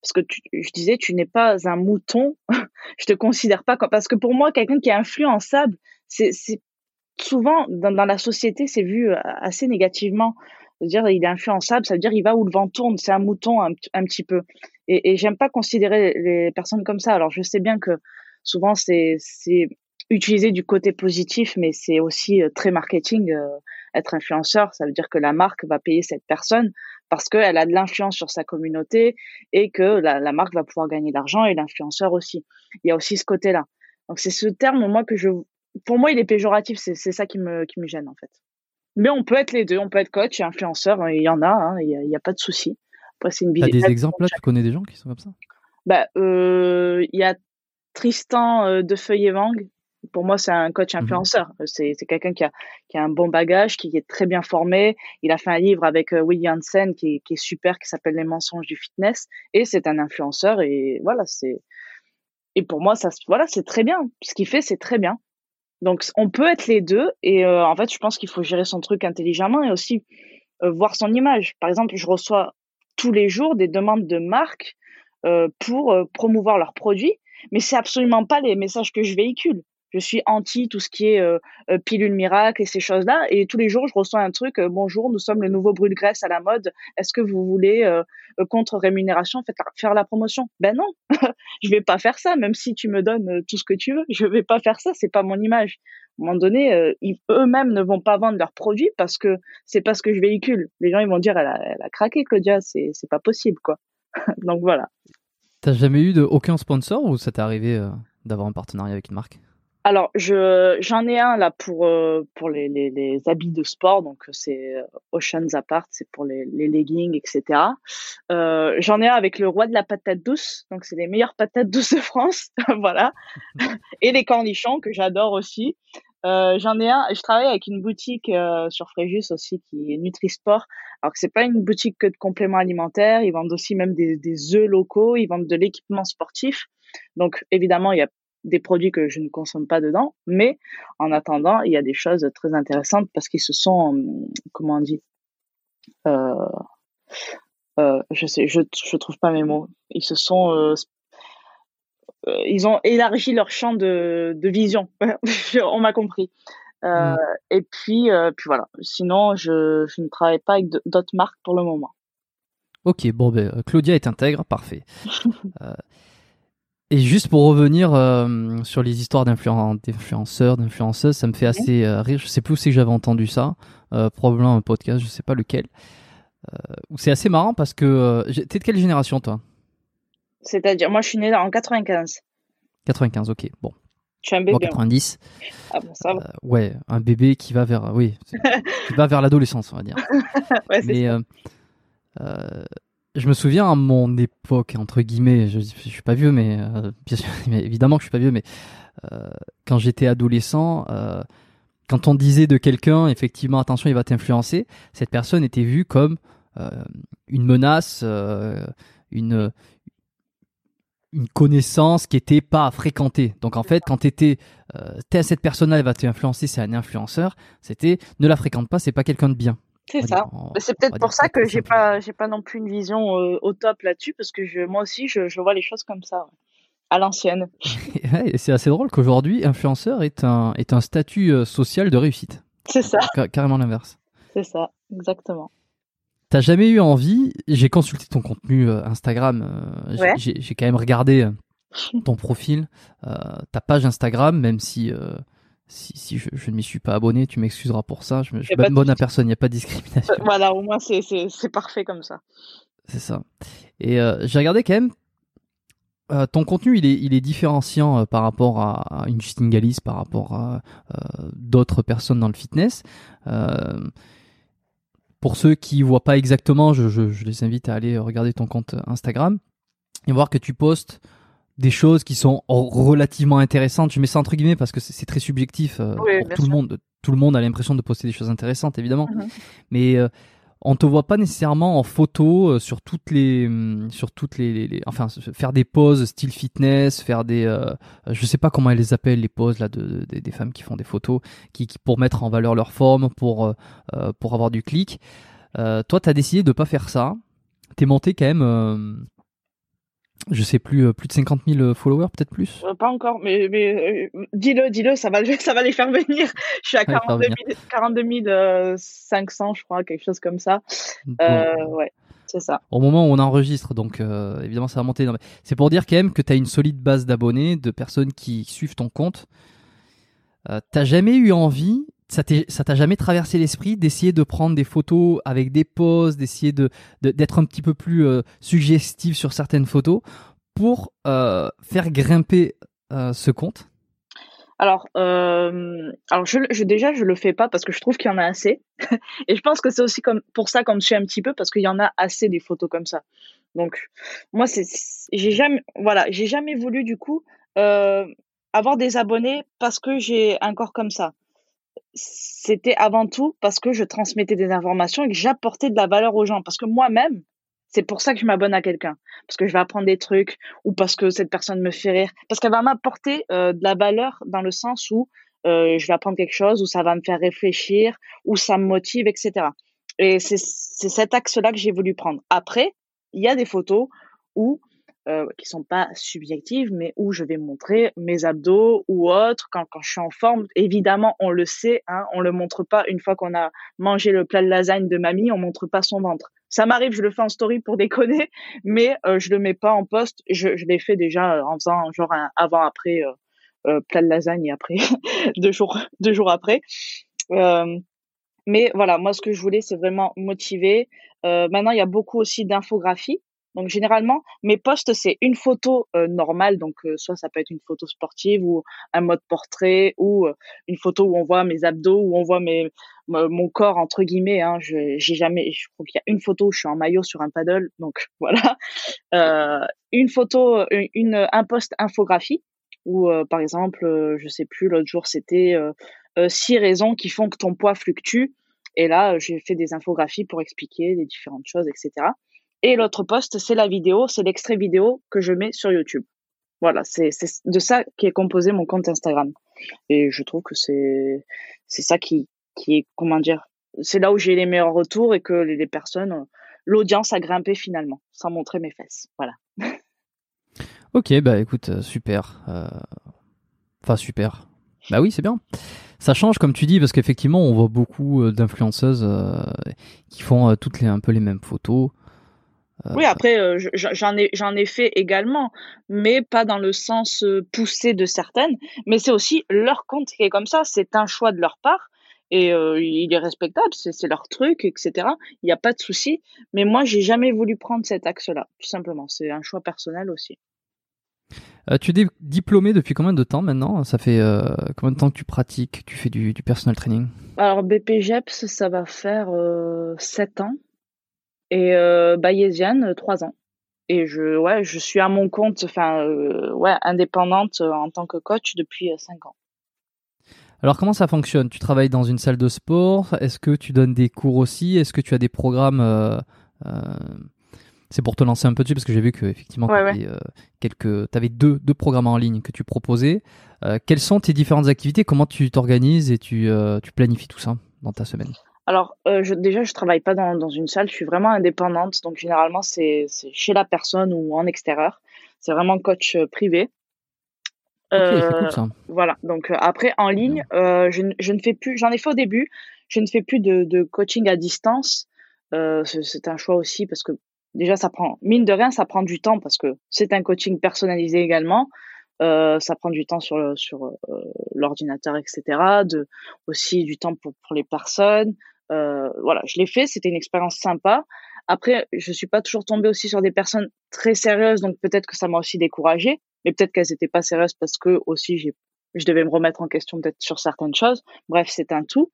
parce que tu, je disais tu n'es pas un mouton. Je te considère pas comme parce que pour moi quelqu'un qui est influençable, c'est souvent dans, la société c'est vu euh, assez négativement. C'est-à-dire il est influençable, ça veut dire il va où le vent tourne. C'est un mouton un, un petit peu. Et, et j'aime pas considérer les personnes comme ça. Alors je sais bien que souvent c'est c'est utilisé du côté positif, mais c'est aussi euh, très marketing. euh, être influenceur, ça veut dire que la marque va payer cette personne parce qu'elle a de l'influence sur sa communauté et que la, la marque va pouvoir gagner de l'argent et l'influenceur aussi. Il y a aussi ce côté-là. Donc c'est ce terme, moi, que je... Pour moi, il est péjoratif, c'est c'est ça qui me, qui me gêne en fait. Mais on peut être les deux, on peut être coach et influenceur, il y en a, hein, il y a, pas de souci. Après, c'est une T'as des exemples là? Tu connais des gens qui sont comme ça? Bah, euh, il y a Tristan euh, de Feuillet-Vang. Pour moi, c'est un coach Mhm. influenceur. C'est quelqu'un qui a, qui a un bon bagage, qui est très bien formé. Il a fait un livre avec euh, William Hansen qui, est- qui est super, qui s'appelle Les mensonges du fitness. Et c'est un influenceur. Et voilà, c'est. Et pour moi, ça, voilà, c'est très bien. Ce qu'il fait, c'est très bien. Donc, on peut être les deux. Et euh, en fait, je pense qu'il faut gérer son truc intelligemment et aussi euh, voir son image. Par exemple, je reçois tous les jours des demandes de marques euh, pour promouvoir leurs produits, mais c'est absolument pas les messages que je véhicule. Je suis anti tout ce qui est euh, euh, pilule miracle et ces choses-là. Et tous les jours, je reçois un truc euh, bonjour, nous sommes le nouveau brûle-graisse à la mode. Est-ce que vous voulez contre rémunération faire la promotion? Ben non, je vais pas faire ça. Même si tu me donnes tout ce que tu veux, je vais pas faire ça. C'est pas mon image. À un moment donné, eux-mêmes ne vont pas vendre leurs produits parce que c'est pas ce que je véhicule. Les gens ils vont dire elle a, craqué Claudia, c'est c'est pas possible quoi. Donc voilà. T'as jamais eu de aucun sponsor ou ça t'est arrivé d'avoir un partenariat avec une marque? Alors, je j'en ai un là pour euh, pour les, les, les, habits de sport, donc c'est euh, Oceans Apart, c'est pour les, les leggings, etc. Euh, j'en ai un avec le roi de la patate douce, donc c'est les meilleures patates douces de France, voilà, et les cornichons que j'adore aussi. Euh, j'en ai un, je travaille avec une boutique sur Fréjus aussi qui est Nutrisport. Alors que c'est pas une boutique que de compléments alimentaires, ils vendent aussi même des, des œufs locaux, ils vendent de l'équipement sportif. Donc évidemment, il y a des produits que je ne consomme pas dedans, mais en attendant, il y a des choses très intéressantes parce qu'ils se sont, hum, comment on dit, euh, euh, je sais, je je trouve pas mes mots. Ils se sont, euh, ils ont élargi leur champ de, de vision. on m'a compris. Mm. Et puis, puis voilà. Sinon, je, je ne travaille pas avec d'autres marques pour le moment. Ok, bon, ben, Claudia est intègre, parfait. Et juste pour revenir euh, sur les histoires d'influenceurs, d'influenceuses, ça me fait assez euh, rire. Je sais plus où c'est que j'avais entendu ça. Euh, probablement un podcast, je sais pas lequel. c'est assez marrant parce que t'es de quelle génération toi? C'est-à-dire, moi je suis né en 95. 95, ok, bon. Tu es un bébé. En 90. Ah bon, ça va. ouais, un bébé qui va vers, oui, qui va vers l'adolescence, on va dire. ouais, Mais je me souviens à mon époque, entre guillemets, je, je suis pas vieux, mais, euh, évidemment que je suis pas vieux, mais euh, quand j'étais adolescent, euh, quand on disait de quelqu'un, effectivement, attention, il va t'influencer, cette personne était vue comme une menace, une, une connaissance qui était pas à fréquenter. Donc en fait, quand t'étais, cette personne-là, elle va t'influencer, c'est un influenceur, c'était ne la fréquente pas, c'est pas quelqu'un de bien. C'est ça. C'est peut-être pour ça que j'ai pas, j'ai pas non plus une vision euh, au top là-dessus, parce que je, moi aussi, je, je vois les choses comme ça, à l'ancienne. c'est assez drôle qu'aujourd'hui, influenceur est un, est un statut euh, social de réussite. C'est ça. carrément l'inverse. C'est ça, exactement. T'as jamais eu envie J'ai consulté ton contenu euh, Instagram. J'ai quand même regardé ton profil, ta page Instagram, même si si, je, ne m'y suis pas abonné, tu m'excuseras pour ça. Je, pas bonne à personne, il n'y a pas de discrimination. Euh, voilà, au moins c'est parfait comme ça. C'est ça. Et euh, j'ai regardé quand même. Euh, ton contenu, il est, il est différenciant par rapport à, une Justin Galice, par rapport à d'autres personnes dans le fitness. pour ceux qui voient pas exactement, je, je, les invite à aller regarder ton compte Instagram et voir que tu postes des choses qui sont relativement intéressantes. Je mets ça entre guillemets parce que c'est très subjectif euh, pour tout le monde. Tout le monde a l'impression de poster des choses intéressantes, évidemment. Mhm. Mais euh, on te voit pas nécessairement en photo euh, sur toutes les, hum, sur toutes les, enfin, faire des poses style fitness, faire des, je sais pas comment elles les appellent les poses là de, des femmes qui font des photos, qui, qui, pour mettre en valeur leur forme, pour, pour avoir du clic. toi, tu as décidé de pas faire ça. T'es monté quand même je sais plus, euh, plus de 50 000 euh, followers, peut-être plus euh, Pas encore, mais, mais dis-le, dis-le, ça va, ça va les faire venir. Je suis à 42, 500, je crois, quelque chose comme ça. ouais, c'est ça. Au moment où on enregistre, donc évidemment, ça va monter. C'est pour dire quand même que tu as une solide base d'abonnés, de personnes qui suivent ton compte. T'as jamais eu envie ça t'a jamais traversé l'esprit d'essayer de prendre des photos avec des poses, d'essayer de d'être un petit peu plus euh, suggestif sur certaines photos pour euh, faire grimper euh, ce compte? Alors, euh, alors je, je, déjà je le fais pas parce que je trouve qu'il y en a assez, et je pense que c'est aussi comme pour ça qu'on me suit un petit peu parce qu'il y en a assez des photos comme ça. Donc moi c'est j'ai jamais voilà j'ai jamais voulu du coup euh, avoir des abonnés parce que j'ai un corps comme ça c'était avant tout parce que je transmettais des informations et que j'apportais de la valeur aux gens. Parce que moi-même, c'est pour ça que je m'abonne à quelqu'un. Parce que je vais apprendre des trucs ou parce que cette personne me fait rire. Parce qu'elle va m'apporter euh, de la valeur dans le sens où euh, je vais apprendre quelque chose, ou ça va me faire réfléchir, ou ça me motive, etc. Et c'est cet axe-là que j'ai voulu prendre. Après, il y a des photos où euh, qui sont pas subjectives, mais où je vais montrer mes abdos ou autres quand, quand je suis en forme. Évidemment, on le sait, hein, on le montre pas une fois qu'on a mangé le plat de lasagne de mamie, on montre pas son ventre. Ça m'arrive, je le fais en story pour déconner, mais euh, je le mets pas en post. Je, je l'ai fait déjà euh, en faisant genre un avant-après euh, euh, plat de lasagne et après deux jours deux jours après. Euh, mais voilà, moi ce que je voulais c'est vraiment motiver. Maintenant il y a beaucoup aussi d'infographies. Donc généralement mes posts c'est une photo euh, normale, donc euh, soit ça peut être une photo sportive ou un mode portrait ou euh, une photo où on voit mes abdos, où on voit mes mon corps entre guillemets. Hein, je j'ai jamais, je crois qu'il y a une photo où je suis en maillot sur un paddle, donc voilà. Une photo, une, un post infographie où par exemple, je sais plus l'autre jour c'était six raisons qui font que ton poids fluctue. Et là, j'ai fait des infographies pour expliquer les différentes choses, etc. Et l'autre post, c'est la vidéo, c'est l'extrait vidéo que je mets sur YouTube. Voilà, c'est de ça qui est composé mon compte Instagram. Et je trouve que c'est ça qui qui est comment dire, c'est là où j'ai les meilleurs retours et que les, personnes, l'audience a grimpé finalement, sans montrer mes fesses. Voilà. Ok, bah écoute, euh, super. Euh, Enfin, super. Bah oui, c'est bien. Ça change, comme tu dis, parce qu'effectivement, on voit beaucoup euh, d'influenceuses qui font toutes les, un peu les mêmes photos. Euh, Oui, après, euh, je- je- j'en ai, j'en ai fait également, mais pas dans le sens euh, poussé de certaines. Mais c'est aussi leur compte qui est comme ça. C'est un choix de leur part et euh, il est respectable. C'est leur truc, etc. Il n'y a pas de souci. Mais moi, j'ai jamais voulu prendre cet axe-là, tout simplement. C'est un choix personnel aussi. Euh, tu es diplômé depuis combien de temps maintenant? Ça fait combien de temps que tu pratiques? Tu fais du, du personal training? Alors, BPGEPS, ça va faire euh, 7 ans et euh, Bayesian, 3 ans. Et je, ouais, je suis à mon compte, enfin, euh, ouais, indépendante euh, en tant que coach depuis 5 ans. Alors comment ça fonctionne? Tu travailles dans une salle de sport? Est-ce que tu donnes des cours aussi? Est-ce que tu as des programmes euh, euh, C'est pour te lancer un peu dessus parce que j'ai vu que effectivement Ouais, tu avais, quelques, avais deux, deux programmes en ligne que tu proposais. Euh, quelles sont tes différentes activités? Comment tu t'organises et tu, euh, tu planifies tout ça dans ta semaine? Alors, euh, je, déjà, je travaille pas dans, dans une salle, je suis vraiment indépendante. Donc, généralement, c'est chez la personne ou en extérieur. C'est vraiment coach euh, privé. Euh, cool ça. voilà. Donc, euh, après, en ligne, euh, je, ne- je ne fais plus, j'en ai fait au début, je ne fais plus de, de coaching à distance. C'est c'est un choix aussi parce que déjà, ça prend, mine de rien, ça prend du temps parce que c'est un coaching personnalisé également. Euh, ça prend du temps sur le, sur euh, l'ordinateur, etc. De, aussi du temps pour, pour les personnes. Euh, voilà, je l'ai fait, c'était une expérience sympa. Après, je suis pas toujours tombée aussi sur des personnes très sérieuses, donc peut-être que ça m'a aussi découragée, mais peut-être qu'elles étaient pas sérieuses parce que aussi j'ai, je devais me remettre en question peut-être sur certaines choses. Bref, c'est un tout.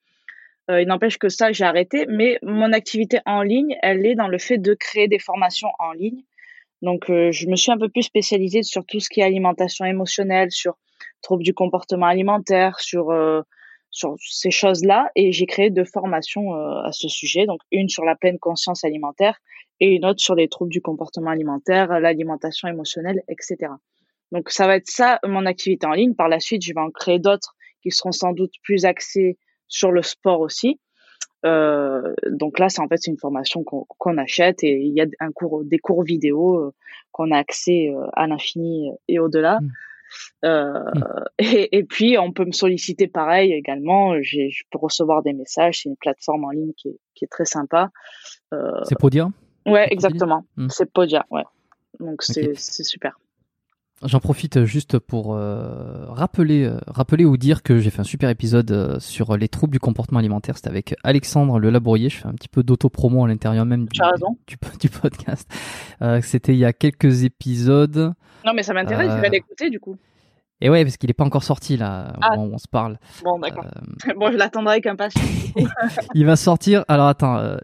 Euh, il n'empêche que ça, j'ai arrêté, mais mon activité en ligne, elle est dans le fait de créer des formations en ligne. Donc, euh, je me suis un peu plus spécialisée sur tout ce qui est alimentation émotionnelle, sur troubles du comportement alimentaire, sur sur ces choses-là, et j'ai créé deux formations euh, à ce sujet. Donc, une sur la pleine conscience alimentaire et une autre sur les troubles du comportement alimentaire, l'alimentation émotionnelle, etc. Donc, ça va être ça mon activité en ligne. Par la suite, je vais en créer d'autres qui seront sans doute plus axées sur le sport aussi. Euh, donc là, c'est en fait c'est une formation qu'on achète et il y a un cours, des cours vidéo euh, qu'on a accès euh, à l'infini et au-delà. Mm. Euh, et, et puis on peut me solliciter pareil également. J'ai, je peux recevoir des messages. C'est une plateforme en ligne qui est, qui est très sympa. Euh, C'est pour dire ouais, Podia? exactement. Mm. C'est Podia. Ouais. Donc c'est super. J'en profite juste pour euh, rappeler, euh, rappeler ou dire que j'ai fait un super épisode euh, sur les troubles du comportement alimentaire. C'était avec Alexandre Le Labourier. Je fais un petit peu d'auto-promo à l'intérieur même du, podcast. C'était il y a quelques épisodes. Non mais ça m'intéresse. Je Euh, vais l'écouter du coup. Et ouais, parce qu'il n'est pas encore sorti là, Ah. on se parle. Bon d'accord. Euh, Bon, je l'attendrai avec impatience. il va sortir. Alors attends, euh,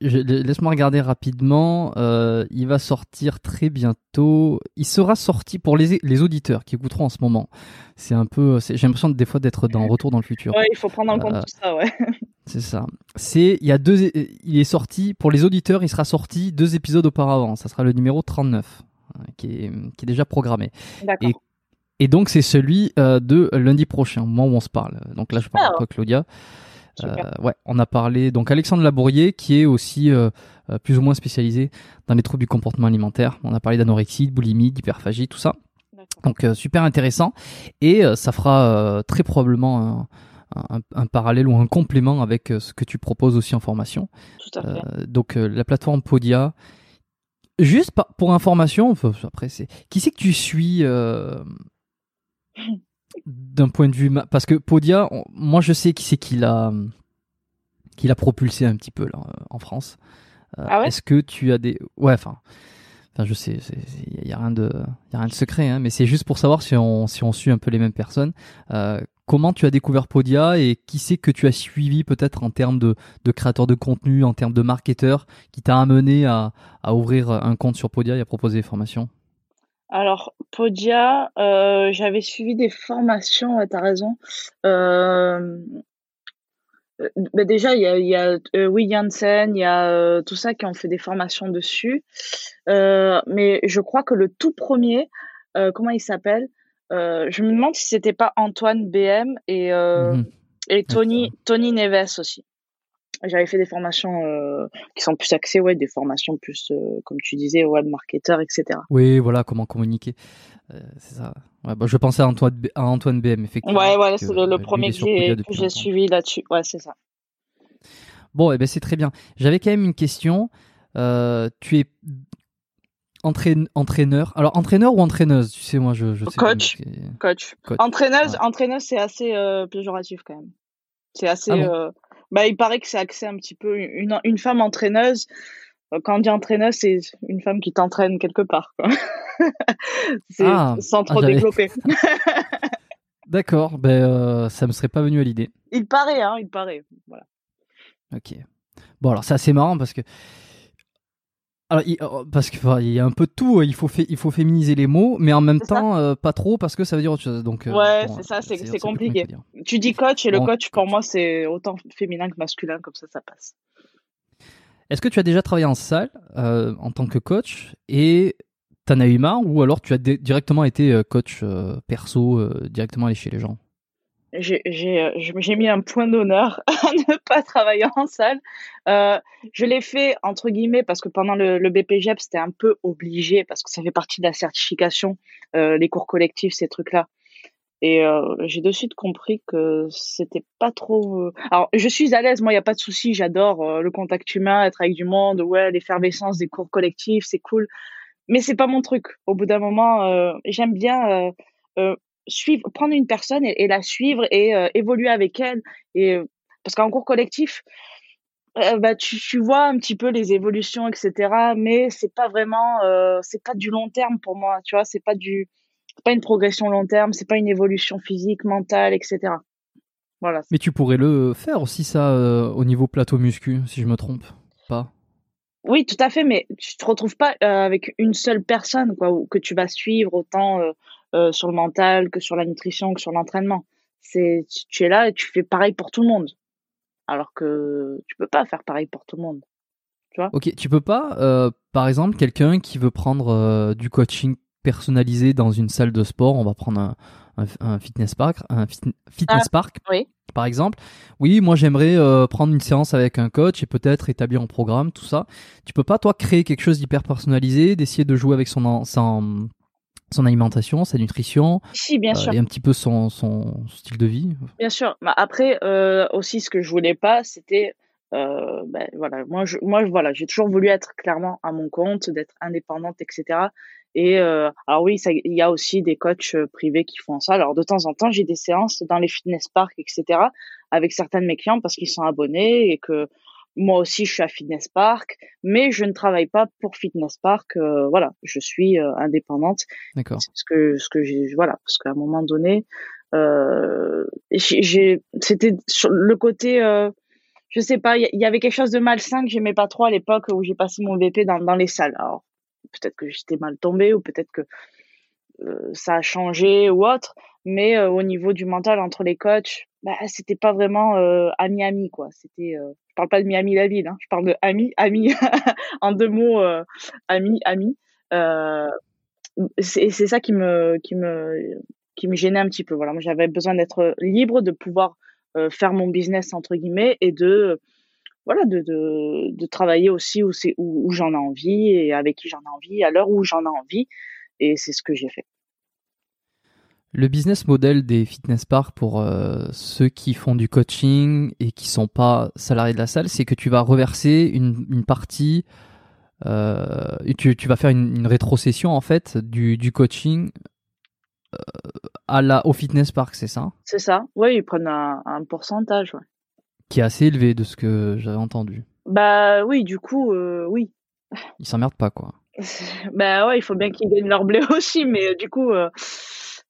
je- laisse-moi regarder rapidement. Euh, il va sortir très bientôt. Il sera sorti pour les, les auditeurs qui écouteront en ce moment. C'est un peu. J'ai l'impression des fois d'être dans Retour dans le futur. Ouais, il faut prendre en compte tout ça. Ouais. C'est ça. C'est il y a deux. Il est sorti pour les auditeurs. Il sera sorti deux épisodes auparavant. Ça sera le numéro 39 hein, qui est qui est déjà programmé. Et Et donc c'est celui euh, de lundi prochain, au moment où on se parle. Donc là je parle Ah. à toi Claudia. ouais, on a parlé donc Alexandre Labourier qui est aussi plus ou moins spécialisé dans les troubles du comportement alimentaire. On a parlé d'anorexie, de boulimie, d'hyperphagie, tout ça. Donc super intéressant et ça fera très probablement un, parallèle ou un complément avec ce que tu proposes aussi en formation. Tout à fait. donc la plateforme Podia Juste pour information, après c'est qui c'est que tu suis euh, d'un point de vue parce que Podia, moi je sais qui c'est qui l'a qui l'a propulsé un petit peu là en France. Euh, ah ouais Est-ce que tu as des ouais enfin enfin je sais il y, a rien de y a rien de secret hein, mais c'est juste pour savoir si on si on suit un peu les mêmes personnes. Euh, comment tu as découvert Podia et qui c'est que tu as suivi peut-être en termes de, créateur de contenu, en termes de marketeur, qui t'a amené à, ouvrir un compte sur Podia et à proposer des formations? Alors, Podia, euh, j'avais suivi des formations, tu as raison. Euh, bah, déjà, il y a, y a euh, il y a tout ça qui ont fait des formations dessus. mais je crois que le tout premier, comment il s'appelle? euh, je me demande si c'était pas Antoine BM et, euh, mhm. et Tony, Tony Neves aussi. J'avais fait des formations euh, qui sont plus axées, ouais, des formations plus, comme tu disais, web marketer, etc. Oui, voilà, comment communiquer. c'est ça. Ouais, bah, je pensais à Antoine, à Antoine BM, effectivement. Ouais, ouais, c'est le, premier que j'ai suivi là-dessus. Ouais, c'est ça. Bon, et eh ben, c'est très bien. J'avais quand même une question. tu es entraîneur. Alors entraîneur ou entraîneuse Tu sais, moi je, je sais coach. coach. Entraîneuse, entraîneuse, c'est assez euh, péjoratif quand même. C'est assez. Ah euh, bah, il paraît que c'est axé un petit peu une, une femme entraîneuse. Euh, quand on dit entraîneuse, c'est une femme qui t'entraîne quelque part. Quoi. ah, sans trop ah, développer. D'accord, ben ça me serait pas venu à l'idée. Il paraît, hein, il paraît. Voilà. Ok. Bon alors c'est assez marrant parce que alors, oh, parce qu'il y a un peu de tout, il faut, il faut féminiser les mots, mais en même temps, euh, pas trop parce que ça veut dire autre chose. Donc, euh, ouais, c'est ça, c'est compliqué. Tu dis coach et le coach, pour moi, c'est autant féminin que masculin, comme ça, ça passe. Est-ce que tu as déjà travaillé en salle euh, en tant que coach et t'en as eu marre ou alors tu as directement été coach perso, directement aller chez les gens? J'ai mis un point d'honneur à ne pas travailler en salle. Euh, je l'ai fait entre guillemets parce que pendant le, le BPGEP c'était un peu obligé parce que ça fait partie de la certification, euh, les cours collectifs, ces trucs-là. Et euh, j'ai de suite compris que c'était pas trop. Euh, alors je suis à l'aise, moi il y a pas de souci, j'adore euh, le contact humain, être avec du monde, ouais l'effervescence des cours collectifs, c'est cool. Mais c'est pas mon truc. Au bout d'un moment, j'aime bien suivre, prendre une personne et, la suivre et euh, évoluer avec elle. Et euh, parce qu'en cours collectif, euh, bah, tu, tu, vois un petit peu les évolutions, etc. Mais c'est pas vraiment, c'est pas du long terme pour moi. Tu vois, c'est pas du, pas une progression long terme, c'est pas une évolution physique, mentale, etc. Voilà. Mais tu pourrais le faire aussi ça au niveau plateau muscu, si je me trompe pas. Oui, tout à fait, mais tu te retrouves pas avec une seule personne, quoi, que tu vas suivre autant euh, sur le mental, que sur la nutrition, que sur l'entraînement. C'est tu es là et tu fais pareil pour tout le monde. Alors que tu peux pas faire pareil pour tout le monde. Tu vois? Ok, tu peux pas, euh, par exemple, quelqu'un qui veut prendre euh, du coaching personnalisé dans une salle de sport, on va prendre un, fitness park, un fitness ah, park, oui. par exemple. Oui, moi j'aimerais prendre une séance avec un coach et peut-être établir un programme, tout ça. Tu peux pas toi créer quelque chose d'hyper personnalisé, d'essayer de jouer avec son, son, son alimentation, sa nutrition, si, bien sûr. et un petit peu son, son style de vie. Bien sûr. Bah, après, euh, aussi, ce que je voulais pas, c'était, euh, ben, voilà, moi, je, moi, voilà, j'ai toujours voulu être clairement à mon compte, d'être indépendante, etc. Et euh, alors oui, il y a aussi des coachs euh, privés qui font ça. Alors de temps en temps, j'ai des séances dans les fitness parks, etc. avec certains de mes clients parce qu'ils sont abonnés et que moi aussi, je suis à Fitness Park, mais je ne travaille pas pour Fitness Park. Euh, voilà, je suis euh, indépendante. D'accord. Ce que, ce que j'ai, voilà, parce qu'à un moment donné, euh, j'ai, c'était sur le côté, euh, je sais pas, il y, avait quelque chose de malsain que j'aimais pas trop à l'époque où j'ai passé mon VP dans, dans les salles. Alors, peut-être que j'étais mal tombée ou peut-être que ça a changé ou autre, mais au niveau du mental entre les coachs, bah, c'était pas vraiment ami ami quoi. C'était je parle pas de Miami la ville, hein. je parle de ami, ami, en deux mots, euh, ami, ami. Euh, c'est ça qui me, qui me, qui me gênait un petit peu. Voilà, moi j'avais besoin d'être libre, de pouvoir faire mon business entre guillemets et de voilà de, de, de travailler aussi où c'est où j'en ai envie et avec qui j'en ai envie à l'heure où j'en ai envie et c'est ce que j'ai fait. Le business model des fitness parks pour euh, ceux qui font du coaching et qui sont pas salariés de la salle, c'est que tu vas reverser une, une partie, euh, tu, tu, vas faire une, une, rétrocession en fait du, du coaching euh, à la, au fitness park, c'est ça? C'est ça, oui, ils prennent un, un pourcentage. Ouais. Qui est assez élevé de ce que j'avais entendu. Bah oui, du coup, oui. Ils s'emmerdent pas quoi. bah ouais, il faut bien qu'ils gagnent leur blé aussi, mais du coup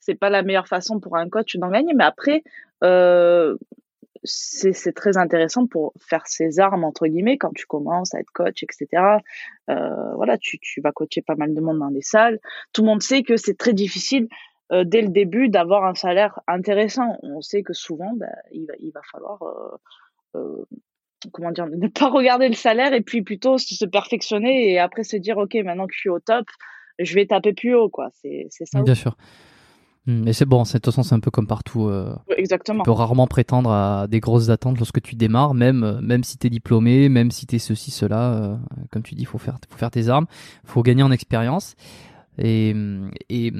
c'est pas la meilleure façon pour un coach d'en gagner. Mais après, euh, c'est très intéressant pour faire ses armes entre guillemets quand tu commences à être coach, etc. Euh, voilà, tu, tu vas coacher pas mal de monde dans des salles. Tout le monde sait que c'est très difficile euh, dès le début d'avoir un salaire intéressant. On sait que souvent, bah, il, va, il va falloir comment dire, ne pas regarder le salaire et puis plutôt se perfectionner et après se dire ok maintenant que je suis au top, je vais taper plus haut quoi. C'est ça. Bien sûr. Mais c'est bon, de toute façon, c'est un peu comme partout. Euh, Exactement. Tu peux rarement prétendre à des grosses attentes lorsque tu démarres, même, euh, même si tu es diplômé, même si tu es ceci, cela. Euh, comme tu dis, il faut faire, faut faire tes armes, il faut gagner en expérience. Et, et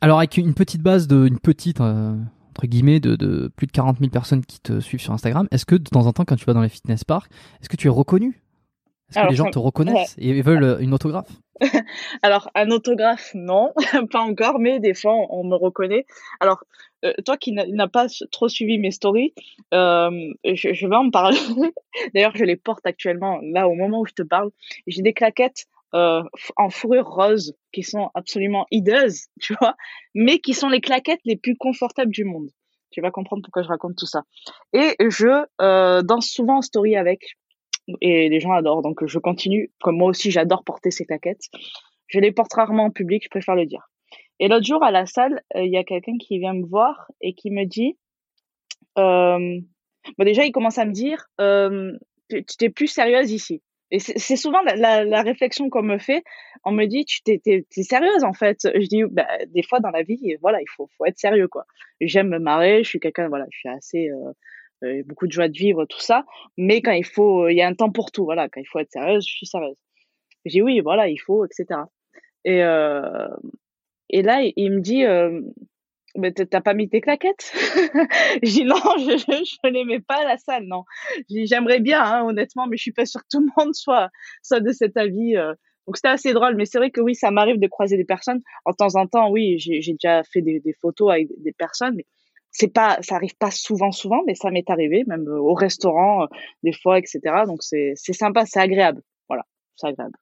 alors, avec une petite base de, une petite, entre guillemets, de, de, plus de 40 000 personnes qui te suivent sur Instagram, est-ce que de temps en temps, quand tu vas dans les fitness parks, est-ce que tu es reconnu Est-ce que les gens te reconnaissent et veulent une autographe Alors, un autographe, non, pas encore, mais des fois, on me reconnaît. Alors, euh, toi qui n'as pas trop suivi mes stories, euh, je, je, vais en parler. D'ailleurs, je les porte actuellement, là, au moment où je te parle. J'ai des claquettes euh, en fourrure rose qui sont absolument hideuses, tu vois, mais qui sont les claquettes les plus confortables du monde. Tu vas comprendre pourquoi je raconte tout ça. Et je euh, danse souvent en story avec et les gens adorent. Donc je continue. Comme moi aussi, j'adore porter ces claquettes. Je les porte rarement en public, je préfère le dire. Et l'autre jour à la salle, euh, il y a quelqu'un qui vient me voir et qui me dit, euh, bon déjà il commence à me dire, euh, tu t'es plus sérieuse ici. Et c'est souvent la, réflexion qu'on me fait. On me dit, tu t'es, sérieuse en fait. Je dis, bah, des fois dans la vie, voilà, il faut, faut être sérieux quoi. J'aime me marrer, je suis quelqu'un, voilà, je suis assez, euh, euh, beaucoup de joie de vivre, tout ça. Mais quand il faut, il y a un temps pour tout. Voilà, quand il faut être sérieuse, je suis sérieuse. J'ai oui, voilà, il faut, etc. Et euh, et là, il, me dit, euh, mais t'as pas mis tes claquettes Je dis non, je, je, les mets pas à la salle, non. J'aimerais bien, hein, honnêtement, mais je suis pas sûre que tout le monde soit soit de cet avis. Euh. Donc c'était assez drôle, mais c'est vrai que oui, ça m'arrive de croiser des personnes. En temps en temps, oui, j'ai déjà fait des, des, photos avec des personnes, mais c'est pas ça arrive pas souvent souvent mais ça m'est arrivé même euh, au restaurant euh, des fois etc donc c'est c'est sympa c'est agréable voilà c'est agréable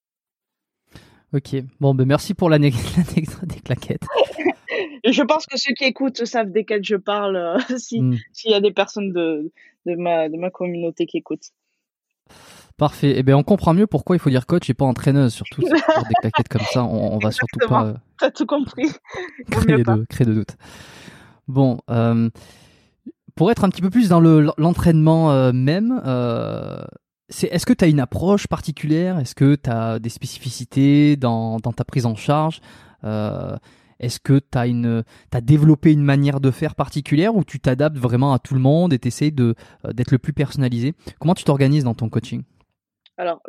ok bon ben merci pour l'anecdote des claquettes je pense que ceux qui écoutent savent desquels je parle euh, hmm. s'il y a des personnes de de ma de ma communauté qui écoutent Parfait. Eh bien, on comprend mieux pourquoi il faut dire coach et pas entraîneuse, surtout sur des claquettes comme ça. On, on va surtout pas. T'as tout compris. créer, de, créer de doute. Bon, euh, pour être un petit peu plus dans l'entraînement euh, même, euh, est-ce que tu as une approche particulière? Est-ce que tu as des spécificités dans, ta prise en charge? Est-ce que tu as, développé une manière de faire particulière ou tu t'adaptes vraiment à tout le monde et tu essaies d'être le plus personnalisé? Comment tu t'organises dans ton coaching? Alors,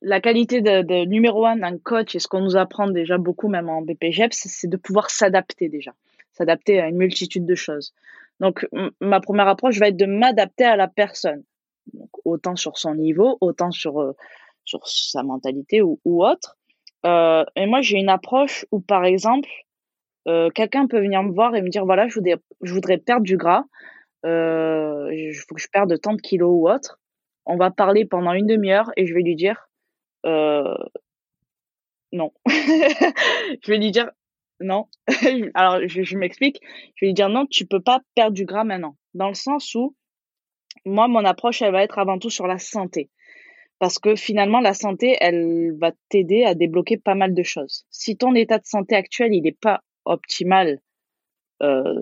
la qualité de, de numéro un d'un coach et ce qu'on nous apprend déjà beaucoup, même en BPGEPS, c'est de pouvoir s'adapter déjà s'adapter à une multitude de choses. Donc, ma première approche va être de m'adapter à la personne. Autant sur son niveau, autant sur, euh, sa mentalité ou, autre. Euh, et moi, j'ai une approche où, par exemple, euh, quelqu'un peut venir me voir et me dire, voilà, je voudrais, je voudrais perdre du gras, il faut que je perde tant de kilos ou autre. On va parler pendant une demi-heure et je vais lui dire, non. je vais lui dire, non. Alors, je, m'explique. Je vais lui dire non, tu peux pas perdre du gras maintenant. Dans le sens où, moi, mon approche, elle va être avant tout sur la santé. Parce que finalement, la santé, elle va t'aider à débloquer pas mal de choses. Si ton état de santé actuel, il n'est pas optimal, euh,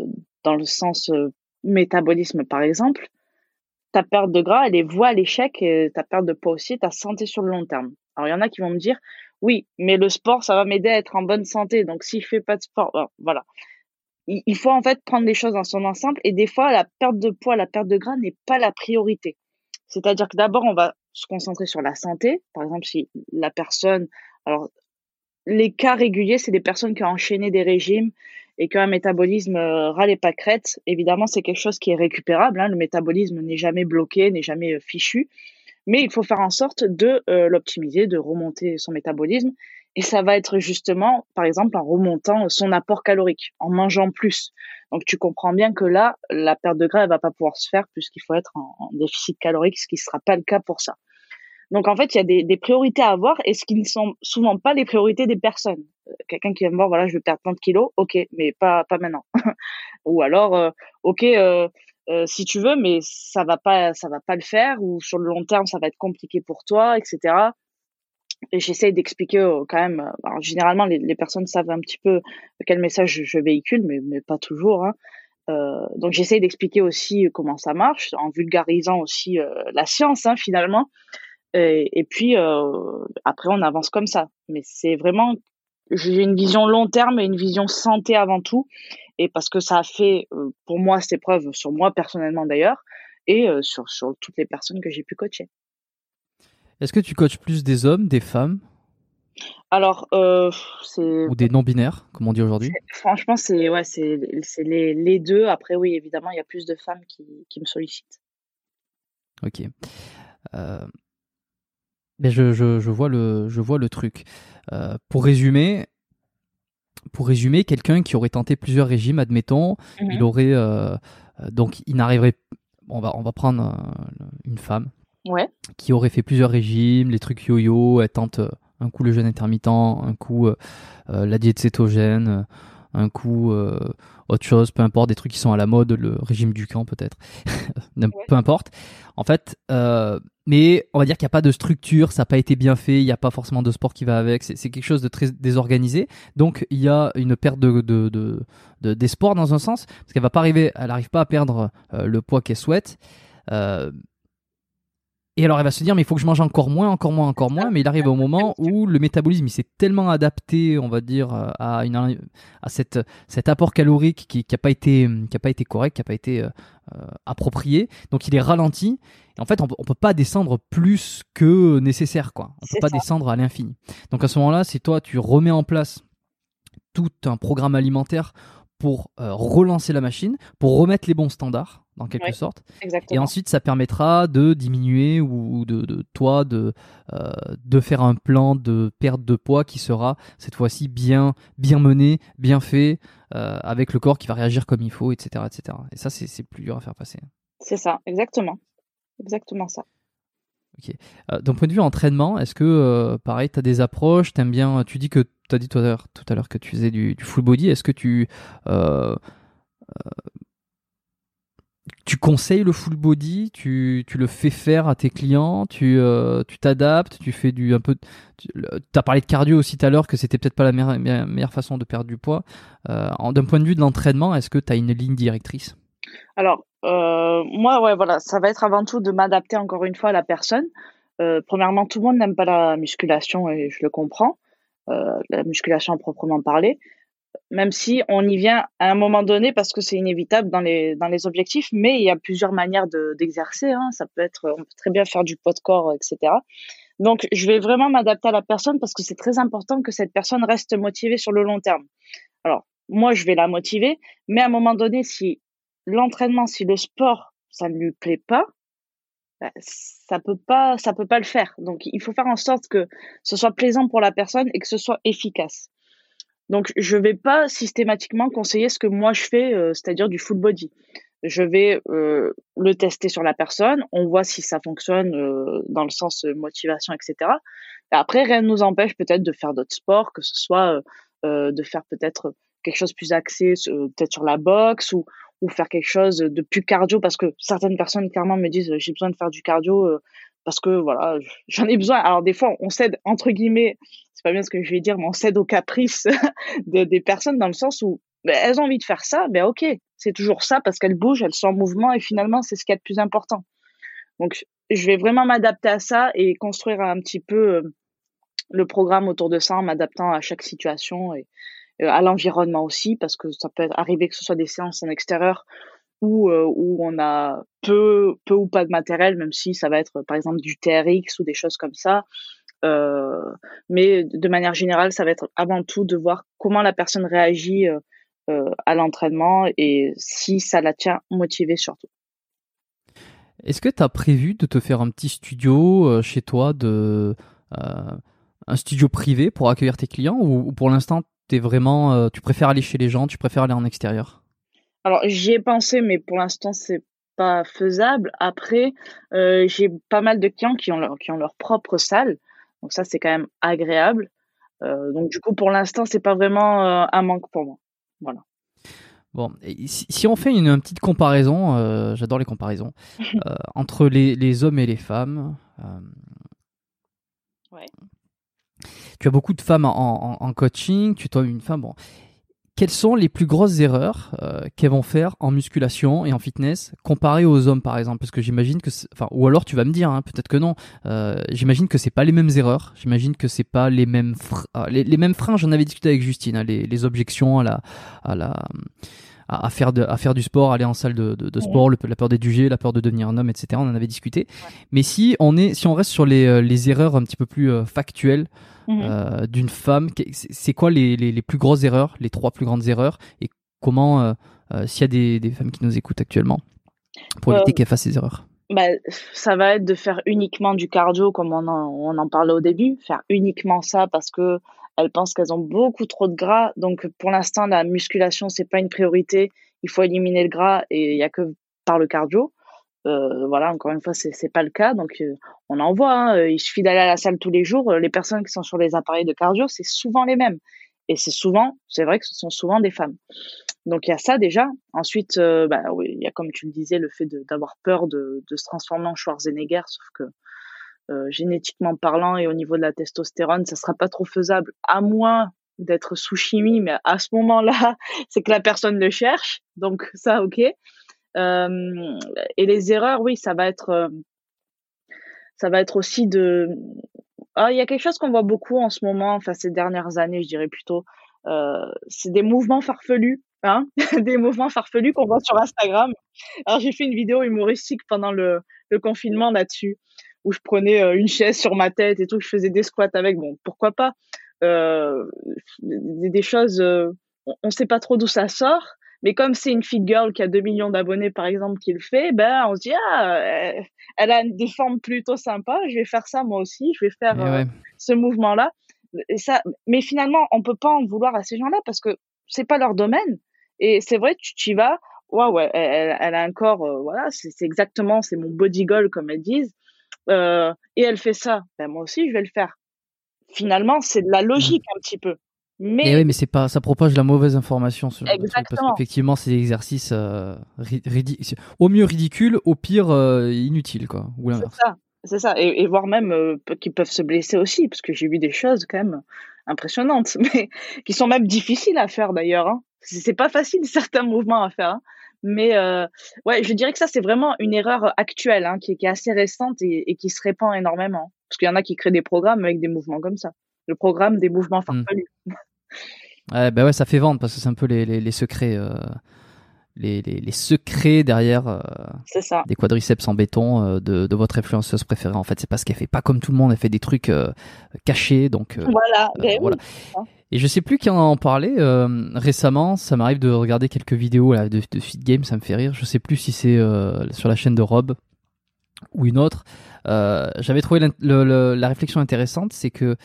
dans le sens euh, métabolisme, par exemple, ta perte de gras, elle est voie à l'échec et ta perte de poids aussi, ta santé sur le long terme. Alors, il y en a qui vont me dire, oui, mais le sport, ça va m'aider à être en bonne santé. Donc, si je fais pas de sport, voilà. il faut en fait prendre les choses dans son ensemble et des fois la perte de poids, la perte de gras n'est pas la priorité. C'est-à-dire que d'abord on va se concentrer sur la santé. Par exemple, si la personne, alors les cas réguliers, c'est des personnes qui ont enchaîné des régimes et qui ont un métabolisme euh, ras les pâquerettes. Évidemment, c'est quelque chose qui est récupérable. Hein. Le métabolisme n'est jamais bloqué, n'est jamais euh, fichu, mais il faut faire en sorte de euh, l'optimiser, de remonter son métabolisme et ça va être justement, par exemple, en remontant son apport calorique, en mangeant plus. Donc tu comprends bien que là, la perte de gras, elle va pas pouvoir se faire puisqu'il faut être en, déficit calorique, ce qui ne sera pas le cas pour ça. Donc en fait, il y a des, des, priorités à avoir et ce qui ne sont souvent pas les priorités des personnes. Euh, quelqu'un qui va me voir, voilà, je veux perdre 30 kilos, ok, mais pas pas maintenant. ou alors, euh, ok, euh, euh, si tu veux, mais ça va pas, ça va pas le faire, ou sur le long terme, ça va être compliqué pour toi, etc et j'essaie d'expliquer euh, quand même. Euh, alors, généralement, les, personnes savent un petit peu quel message je, véhicule, mais, pas toujours. Hein. Donc, j'essaie d'expliquer aussi comment ça marche, en vulgarisant aussi la science, hein, finalement. Et, et puis, après, on avance comme ça. Mais c'est vraiment, j'ai une vision long terme et une vision santé avant tout. Et parce que ça a fait, pour moi, cette épreuve, sur moi personnellement d'ailleurs, et sur, sur toutes les personnes que j'ai pu coacher. Est-ce que tu coaches plus des hommes, des femmes? Alors, euh, c'est ou des non-binaires, comme on dit aujourd'hui? Franchement, c'est ouais, c'est les, les, deux. Après, oui, évidemment, il y a plus de femmes qui, qui me sollicitent. Ok. Euh, mais je, je, je, vois le je vois le truc. Euh, pour résumer, pour résumer, quelqu'un qui aurait tenté plusieurs régimes, admettons, il mhm. aurait euh, donc il n'arriverait. On va on va prendre une femme qui aurait fait plusieurs régimes, les trucs yo-yo, elle tente euh, un coup le jeûne intermittent, un coup euh, euh, la diète cétogène, un coup autre chose, peu importe, des trucs qui sont à la mode, le régime du camp peut-être, peu importe. En fait, mais on va dire qu'il n'y a pas de structure, ça n'a pas été bien fait, il n'y a pas forcément de sport qui va avec, c'est quelque chose de très désorganisé. Donc il y a une perte de, de, de, des sports dans un sens, parce qu'elle va pas arriver, elle n'arrive pas à perdre le poids qu'elle souhaite. Et alors, elle va se dire, mais il faut que je mange encore moins, encore moins, encore moins. Mais il arrive au moment où le métabolisme, il s'est tellement adapté, on va dire, à, une, à cette, cet apport calorique qui n'a pas, été, qui a pas été correct, qui n'a pas été euh, approprié. Donc, il est ralenti. Et en fait, on ne peut pas descendre plus que nécessaire, quoi. On peut pas descendre à l'infini. Donc, à ce moment-là, si toi, tu remets en place tout un programme alimentaire pour euh, relancer la machine, pour remettre les bons standards, dans quelque sorte. Et ensuite, ça permettra de diminuer ou de, toi de, euh, de faire un plan de perte de poids qui sera cette fois-ci bien, bien mené, bien fait, euh, avec le corps qui va réagir comme il faut, etc. etc. Et ça, c'est plus dur à faire passer. C'est ça, exactement. Exactement ça. Ok. Euh, D'un point de vue entraînement, est-ce que, pareil, tu as des approches, aimes bien, tu dis que tu as dit tout à l'heure que tu faisais du, du full body, est-ce que tu tu conseilles le full body, tu, tu, le fais faire à tes clients, tu euh, t'adaptes, tu, fais du un peu. Tu as parlé de cardio aussi tout à l'heure que c'était peut-être pas la meilleure, meilleure, façon de perdre du poids. Euh, D'un point de vue de l'entraînement, est-ce que tu as une ligne directrice? Alors euh, moi ouais voilà, ça va être avant tout de m'adapter encore une fois à la personne. Premièrement, tout le monde n'aime pas la musculation et je le comprends, la musculation proprement parler même si on y vient à un moment donné parce que c'est inévitable dans les, dans les objectifs, mais il y a plusieurs manières d'exercer. hein. Ça peut être, on peut très bien faire du poids de corps, etc. Donc, je vais vraiment m'adapter à la personne parce que c'est très important que cette personne reste motivée sur le long terme. Alors, moi, je vais la motiver, mais à un moment donné, si l'entraînement, si le sport, ça ne lui plaît pas, bah, ça peut pas, ça peut pas le faire. Donc, il faut faire en sorte que ce soit plaisant pour la personne et que ce soit efficace. Donc, je vais pas systématiquement conseiller ce que moi je fais, euh, c'est-à-dire du full body. Je vais euh, le tester sur la personne, on voit si ça fonctionne euh, dans le sens motivation, etc. Et après, rien ne nous empêche peut-être de faire d'autres sports, que ce soit de faire peut-être quelque chose plus axé peut-être sur la boxe ou, ou faire quelque chose de plus cardio, parce que certaines personnes clairement me disent j'ai besoin de faire du cardio parce que voilà, j'en ai besoin. Alors des fois, on cède entre guillemets, c'est pas bien ce que je vais dire, mais on cède aux caprices des personnes dans le sens où ben, elles ont envie de faire ça, ben ok, c'est toujours ça parce qu'elles bougent, elles sont en mouvement et finalement c'est ce qui est le plus important. Donc je vais vraiment m'adapter à ça et construire un petit peu euh, le programme autour de ça en m'adaptant à chaque situation et, à l'environnement aussi, parce que ça peut arriver que ce soit des séances en extérieur où, où on a peu, peu ou pas de matériel, même si ça va être par exemple du TRX ou des choses comme ça. Euh, mais de manière générale, ça va être avant tout de voir comment la personne réagit euh, à l'entraînement et si ça la tient motivée surtout. Est-ce que tu as prévu de te faire un petit studio euh, chez toi, de, euh, un studio privé pour accueillir tes clients ou, pour l'instant tu préfères aller chez les gens, tu préfères aller en extérieur? Alors j'y ai pensé, mais pour l'instant c'est pas faisable. Après, j'ai pas mal de clients qui ont leur, qui ont leur propre salle, donc ça c'est quand même agréable. donc du coup pour l'instant c'est pas vraiment un manque pour moi. Voilà. Bon, si, on fait une, petite comparaison, euh, j'adore les comparaisons, euh, entre les, hommes et les femmes. Euh, ouais. Tu as beaucoup de femmes en, en coaching, tu es une femme. Bon, quelles sont les plus grosses erreurs euh, qu'elles vont faire en musculation et en fitness comparées aux hommes par exemple? Parce que j'imagine que enfin ou alors tu vas me dire hein, peut-être que non. Euh, j'imagine que c'est pas les mêmes erreurs. J'imagine que c'est pas les mêmes ah, les, mêmes freins. J'en avais discuté avec Justine hein, les, objections à la à la à, faire de, à faire du sport, aller en salle de, de, sport, la peur d'être jugé, la peur de devenir un homme, etc. On en avait discuté. Mais si on est, si on reste sur les, euh, les erreurs un petit peu plus factuelles, Mhm. Euh, d'une femme. C'est quoi les, les, plus grosses erreurs, les trois plus grandes erreurs et comment, euh, euh, s'il y a des, des, femmes qui nous écoutent actuellement, pour éviter qu'elles fassent ces erreurs? bah, ça va être de faire uniquement du cardio comme on en, on en parlait au début, faire uniquement ça parce que elles pensent qu'elles ont beaucoup trop de gras. Donc pour l'instant la musculation c'est pas une priorité, il faut éliminer le gras et il y a que par le cardio. Euh, voilà, encore une fois, c'est c'est pas le cas. Donc, euh, on en voit. Hein, euh, il suffit d'aller à la salle tous les jours. Les personnes qui sont sur les appareils de cardio, c'est souvent les mêmes. Et c'est souvent, c'est vrai que ce sont souvent des femmes. Donc il y a ça déjà. Ensuite, bah oui, il y a comme tu le disais le fait d'avoir peur de, de, se transformer en Schwarzenegger, sauf que génétiquement parlant et au niveau de la testostérone, ça sera pas trop faisable, à moins d'être sous chimie. Mais à ce moment-là, c'est que la personne le cherche. Donc ça, ok. Euh, et les erreurs, oui, ça va être, euh, ça va être aussi de. Ah, il y a quelque chose qu'on voit beaucoup en ce moment, enfin ces dernières années, je dirais plutôt. Euh, c'est des mouvements farfelus, hein, des mouvements farfelus qu'on voit sur Instagram. Alors j'ai fait une vidéo humoristique pendant le, le confinement là-dessus, où je prenais une chaise sur ma tête et tout, je faisais des squats avec. Bon, pourquoi pas? Euh, des, des, choses, on ne sait pas trop d'où ça sort, mais comme c'est une fit girl qui a 2 millions d'abonnés, par exemple, qui le fait, ben, on se dit, ah, elle a des formes plutôt sympas, je vais faire ça moi aussi, je vais faire euh, ce mouvement-là. Et ça, mais finalement, on peut pas en vouloir à ces gens-là parce que c'est pas leur domaine. Et c'est vrai, tu y vas, ouais, elle, elle, a un corps, euh, voilà, c'est exactement, c'est mon body goal, comme elles disent. Euh, et elle fait ça, ben, moi aussi, je vais le faire. Finalement, c'est de la logique un petit peu. Mais, eh oui, mais c'est pas, ça propage la mauvaise information. Sur parce qu'effectivement, c'est des exercices euh, au mieux ridicules, au pire euh, inutiles, quoi. c'est ça, c'est ça. Et, voire même euh, qui peuvent se blesser aussi, parce que j'ai vu des choses quand même impressionnantes, mais qui sont même difficiles à faire d'ailleurs. Hein. C'est pas facile certains mouvements à faire. Hein. Mais ouais, je dirais que ça c'est vraiment une erreur actuelle, hein, qui, est assez récente et, qui se répand énormément. Parce qu'il y en a qui créent des programmes avec des mouvements comme ça le programme des mouvements farfelus. Ouais, bah ouais, ça fait vendre parce que c'est un peu les, les, secrets. Euh, les, les, secrets derrière euh, des quadriceps en béton euh, de, de, votre influenceuse préférée. En fait, c'est parce qu'elle fait pas comme tout le monde, elle fait des trucs cachés. Donc, voilà. Ben voilà. Et je sais plus qui en a parlé récemment. Ça m'arrive de regarder quelques vidéos là, de, de Fit Game, ça me fait rire. Je sais plus si c'est sur la chaîne de Rob ou une autre. J'avais trouvé la réflexion intéressante, c'est que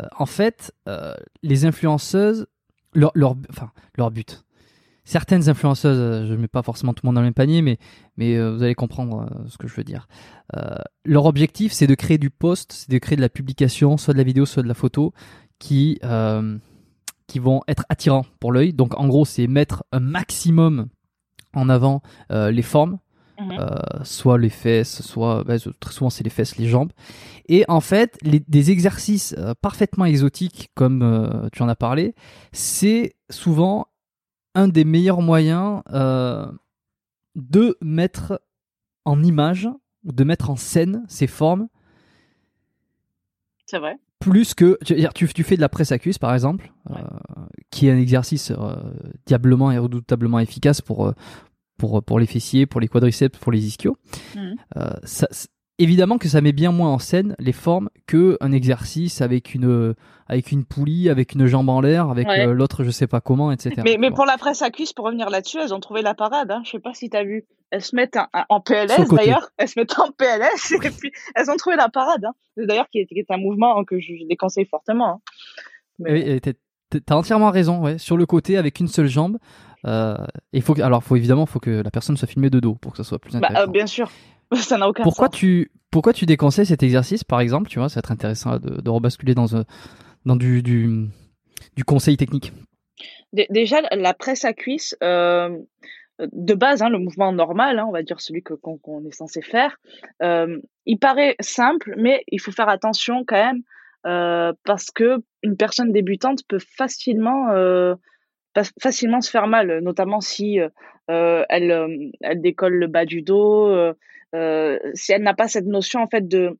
euh, en fait, euh, les influenceuses, leur, leur, enfin, leur but, certaines influenceuses, euh, je ne mets pas forcément tout le monde dans le même panier, mais, mais vous allez comprendre ce que je veux dire. leur objectif, c'est de créer du post, c'est de créer de la publication, soit de la vidéo, soit de la photo, qui, qui vont être attirants pour l'œil. Donc en gros, c'est mettre un maximum en avant les formes. Euh, soit les fesses, soit bah, très souvent c'est les fesses, les jambes. Et en fait, des exercices euh, parfaitement exotiques, comme euh, tu en as parlé, c'est souvent un des meilleurs moyens de mettre en image, de mettre en scène ces formes. C'est vrai. Plus que tu, tu, fais de la presse cuisse par exemple, qui est un exercice diablement et redoutablement efficace pour pour pour les fessiers, pour les quadriceps, pour les ischios. Mmh. Ça, évidemment que ça met bien moins en scène les formes que un exercice avec une avec une poulie, avec une jambe en l'air, avec euh, l'autre je sais pas comment, etc. Mais, mais pour la presse à cuisse, pour revenir là-dessus, elles ont trouvé la parade. Hein. Je sais pas si tu as vu. Elles se mettent en PLS d'ailleurs. Elles se mettent en PLS et puis elles ont trouvé la parade. Hein. D'ailleurs, qui, est, un mouvement que je déconseille fortement. Hein. Mais... Oui, t'as entièrement raison. Ouais. Sur le côté, avec une seule jambe. Euh, il faut alors, faut évidemment, faut que la personne soit filmée de dos pour que ça soit plus bah, euh, intéressant. bien sûr. Ça n'a aucun pourquoi Tu, pourquoi tu déconseilles cet exercice, par exemple Tu vois, ça va être intéressant de, de rebasculer dans, dans du, du, du conseil technique. Déjà, la presse à cuisse, euh, de base, hein, le mouvement normal, hein, on va dire celui que, qu'on, est censé faire, euh, il paraît simple, mais il faut faire attention quand même euh, parce que une personne débutante peut facilement, facilement se faire mal, notamment si elle, elle décolle le bas du dos, euh, si elle n'a pas cette notion en fait de,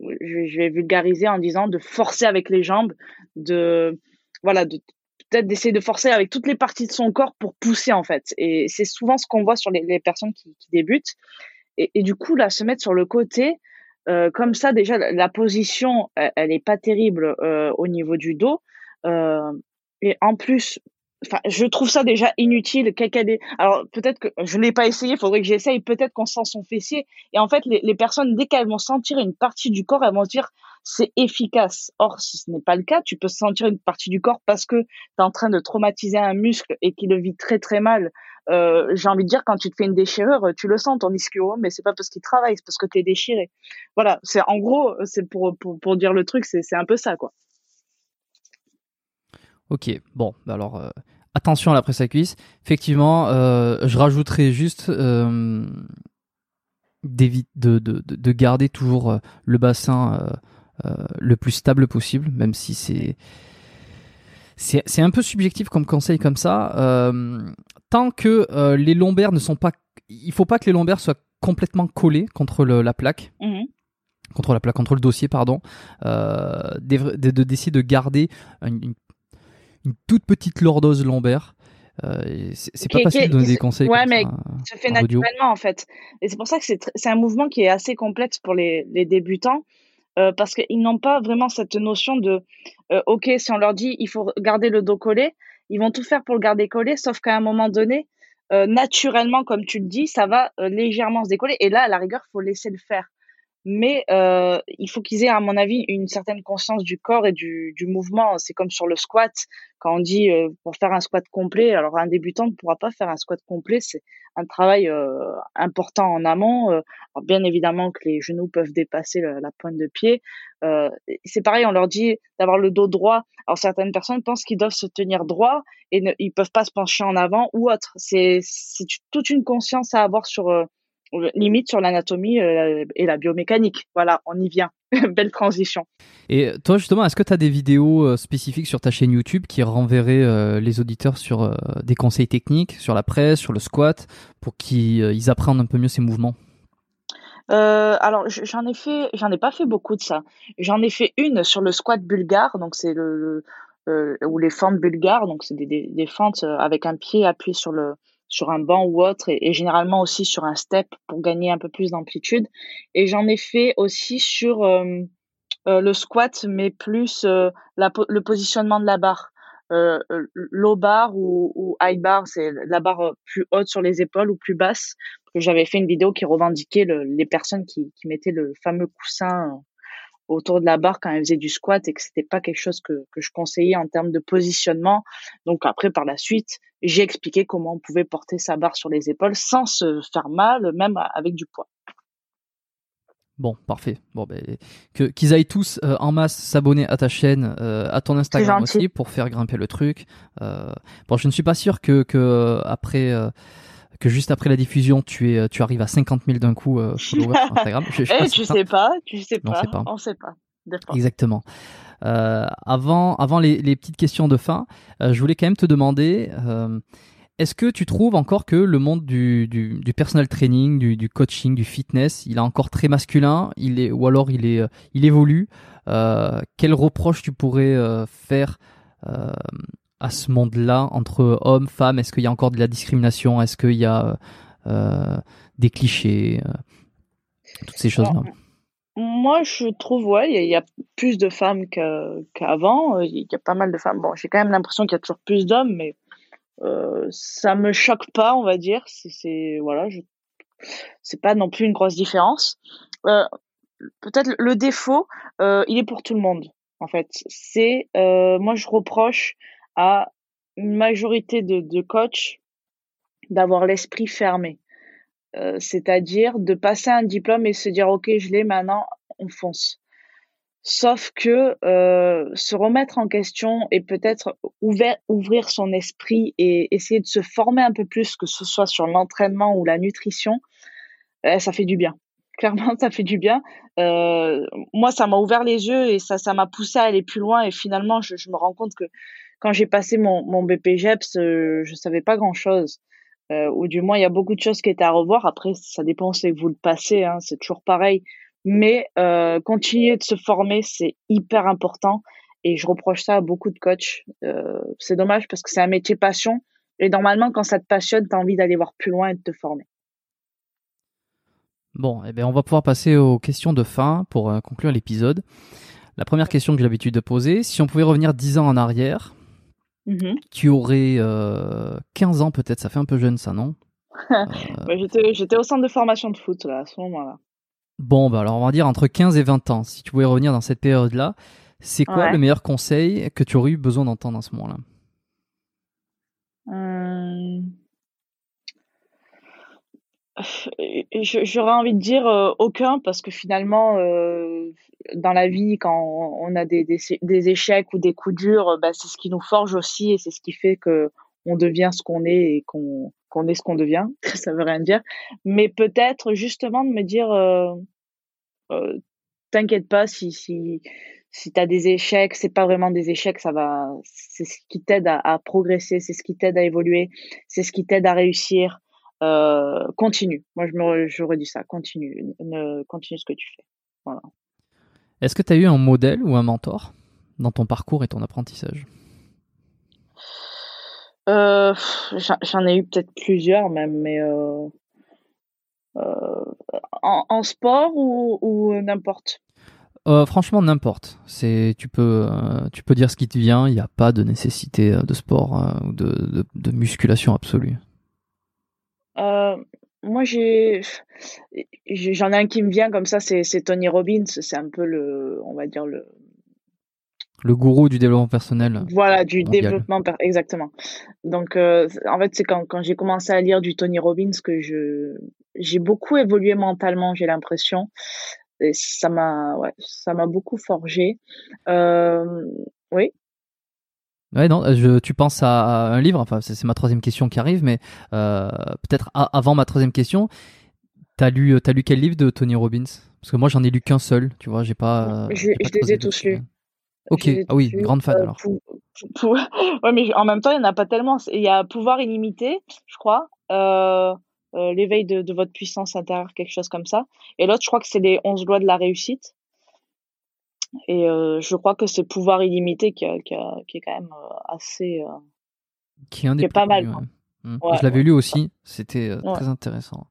je, vais vulgariser en disant de forcer avec les jambes, de voilà, peut-être d'essayer de forcer avec toutes les parties de son corps pour pousser en fait. Et c'est souvent ce qu'on voit sur les, personnes qui, débutent. Et, du coup là, se mettre sur le côté, euh, comme ça déjà la, position, elle, elle, est pas terrible euh, au niveau du dos. et en plus, Enfin, je trouve ça déjà inutile. Des... Alors peut-être que je l'ai pas essayé, faudrait que j'essaye. Peut-être qu'on sent son fessier. Et en fait, les, les personnes dès qu'elles vont sentir une partie du corps, elles vont se dire c'est efficace. Or, ce n'est pas le cas. Tu peux sentir une partie du corps parce que tu es en train de traumatiser un muscle et qu'il le vit très très mal. Euh, J'ai envie de dire quand tu te fais une déchirure, tu le sens ton ischio, mais c'est pas parce qu'il travaille, c'est parce que tu es déchiré. Voilà, c'est en gros, c'est pour, pour pour dire le truc, c'est un peu ça quoi. Ok, bon, bah alors euh, attention à la presse à cuisse. Effectivement, euh, je rajouterai juste euh, de, de, de, garder toujours le bassin le plus stable possible, même si c'est c'est un peu subjectif comme conseil comme ça. tant que les lombaires ne sont pas, il faut pas que les lombaires soient complètement collés contre la plaque. Mmh contre la plaque, contre le dossier, pardon, d'essayer de, garder une, une toute petite lordose lombaire. Euh, c'est pas facile de donner des conseils. Ouais, mais ça fait naturellement en fait. Et c'est pour ça que c'est un mouvement qui est assez complexe pour les, les débutants. Euh, parce qu'ils n'ont pas vraiment cette notion de euh, ok si on leur dit il faut garder le dos collé ils vont tout faire pour le garder collé sauf qu'à un moment donné euh, naturellement comme tu le dis ça va euh, légèrement se décoller et là à la rigueur faut laisser le faire mais euh, il faut qu'ils aient, à mon avis, une certaine conscience du corps et du, du mouvement. C'est comme sur le squat, quand on dit euh, pour faire un squat complet, alors un débutant ne pourra pas faire un squat complet, c'est un travail euh, important en amont. Euh, alors bien évidemment que les genoux peuvent dépasser la pointe de pied. c'est pareil, on leur dit d'avoir le dos droit. Alors certaines personnes pensent qu'ils doivent se tenir droit et ne, ils peuvent pas se pencher en avant ou autre. C'est toute une conscience à avoir sur limite sur l'anatomie euh, et la biomécanique. Voilà, on y vient. Belle transition. Et toi, justement, est-ce que tu as des vidéos euh, spécifiques sur ta chaîne YouTube qui renverraient euh, les auditeurs sur des conseils techniques, sur la presse, sur le squat, pour qu'ils apprennent un peu mieux ces mouvements? Alors j'en ai fait, j'en ai pas fait beaucoup de ça. J'en ai fait une sur le squat bulgare, donc c'est le, ou les fentes bulgares, donc c'est des, des, fentes avec un pied appuyé sur le sur un banc ou autre et, généralement aussi sur un step pour gagner un peu plus d'amplitude. Et j'en ai fait aussi sur euh, euh, le squat, mais plus euh, la, le positionnement de la barre. low bar ou, ou high bar, c'est la barre plus haute sur les épaules ou plus basse. J'avais fait une vidéo qui revendiquait les personnes qui, qui mettaient le fameux coussin autour de la barre quand elle faisait du squat et que c'était pas quelque chose que, que je conseillais en termes de positionnement. Donc après, par la suite, j'ai expliqué comment on pouvait porter sa barre sur les épaules sans se faire mal, même avec du poids. Bon, parfait. Bon, ben, que qu'ils aillent tous euh, en masse s'abonner à ta chaîne, euh, à ton Instagram aussi, pour faire grimper le truc. Euh, bon, je ne suis pas sûr que, que après que juste après la diffusion, tu, es, tu arrives à 50 000 d'un coup euh, followers sur Instagram. Je, je eh, tu sais pas, tu sais pas, on sait pas. Exactement. Euh, avant, avant les, les, petites questions de fin, euh, je voulais quand même te demander, euh, est-ce que tu trouves encore que le monde du, du, du personal training, du, du, coaching, du fitness, il est encore très masculin, il est, ou alors il, est, il évolue Quel reproche tu pourrais faire à ce monde-là entre hommes, femmes? Est-ce qu'il y a encore de la discrimination? Est-ce qu'il y a des clichés Toutes ces choses-là? Moi, je trouve, ouais, il y, a plus de femmes qu'avant. Il y a pas mal de femmes. Bon, j'ai quand même l'impression qu'il y a toujours plus d'hommes, mais euh, ça me choque pas, on va dire. C'est voilà, je... c'est pas non plus une grosse différence. Euh, Peut-être le défaut, euh, il est pour tout le monde. En fait, c'est euh, moi je reproche à une majorité de, de coachs d'avoir l'esprit fermé. Euh, c'est-à-dire de passer un diplôme et se dire ok je l'ai maintenant on fonce Sauf que euh, se remettre en question et peut-être ouvrir son esprit et essayer de se former un peu plus, que ce soit sur l'entraînement ou la nutrition, euh, ça fait du bien. Clairement, ça fait du bien. Moi, ça m'a ouvert les yeux et ça, ça m'a poussé à aller plus loin. Et finalement, je me rends compte que quand j'ai passé mon, mon BPGEPS, euh, je savais pas grand-chose. Euh, ou du moins, il y a beaucoup de choses qui étaient à revoir. Après, ça dépend si vous le passez. Hein, c'est toujours pareil mais euh, continuer de se former, c'est hyper important. Et je reproche ça à beaucoup de coachs. Euh, c'est dommage parce que c'est un métier passion. Et normalement, quand ça te passionne, tu as envie d'aller voir plus loin et de te former. Bon, eh bien, on va pouvoir passer aux questions de fin pour conclure l'épisode. La première question que j'ai l'habitude de poser, si on pouvait revenir 10 ans en arrière, mm-hmm. tu aurais 15 ans peut-être, ça fait un peu jeune ça, non J'étais au centre de formation de foot là, à ce moment-là. Bon, bah alors on va dire entre 15 et 20 ans. Si tu pouvais revenir dans cette période-là, c'est quoi le meilleur conseil que tu aurais eu besoin d'entendre à ce moment-là? Hum. J'aurais envie de dire euh, aucun parce que finalement, euh, dans la vie, quand on a des, échecs ou des coups durs, bah, c'est ce qui nous forge aussi et c'est ce qui fait que on devient ce qu'on est et qu'on qu'on est ce qu'on devient. Ça veut rien dire. Mais peut-être justement de me dire, euh, euh, t'inquiète pas si si si t'as des échecs, c'est pas vraiment des échecs, c'est ce qui t'aide à, progresser, c'est ce qui t'aide à évoluer, c'est ce qui t'aide à réussir. Euh, continue. Moi, je me, j'aurais dit ça. Continue, ne, continue ce que tu fais. Voilà. Est-ce que tu as eu un modèle ou un mentor dans ton parcours et ton apprentissage? Euh, j'en ai eu peut-être plusieurs même, mais euh, en, sport ou, n'importe? franchement, n'importe. C'est, tu peux, tu peux dire ce qui te vient. Il n'y a pas de nécessité de sport ou de, de, musculation absolue. Moi, j'ai, j'en ai un qui me vient comme ça. C'est, c'est Tony Robbins. C'est un peu le, on va dire le, le gourou du développement personnel. Voilà, du développement, exactement. Donc, euh, en fait, c'est quand, quand j'ai commencé à lire du Tony Robbins que je j'ai beaucoup évolué mentalement, j'ai l'impression. Et ça m'a, ouais, ça m'a beaucoup forgé. Euh, oui. Ouais, non, je, tu penses à un livre, enfin, c'est ma troisième question qui arrive, mais euh, peut-être avant ma troisième question, t'as lu, as lu quel livre de Tony Robbins? Parce que moi, j'en ai lu qu'un seul, tu vois, j'ai pas. je, je les ai tous lus. Ok, ah oui, grande fan euh, alors. ouais, mais en même temps, il n'y en a pas tellement. Il y a pouvoir illimité, je crois. Euh, euh, l'éveil de, votre puissance intérieure, quelque chose comme ça. Et l'autre, je crois que c'est les 11 lois de la réussite. Et je crois que c'est pouvoir illimité qui, qui, est quand même assez. qui est, un des pas mal. Mmh. je l'avais lu aussi, c'était très intéressant.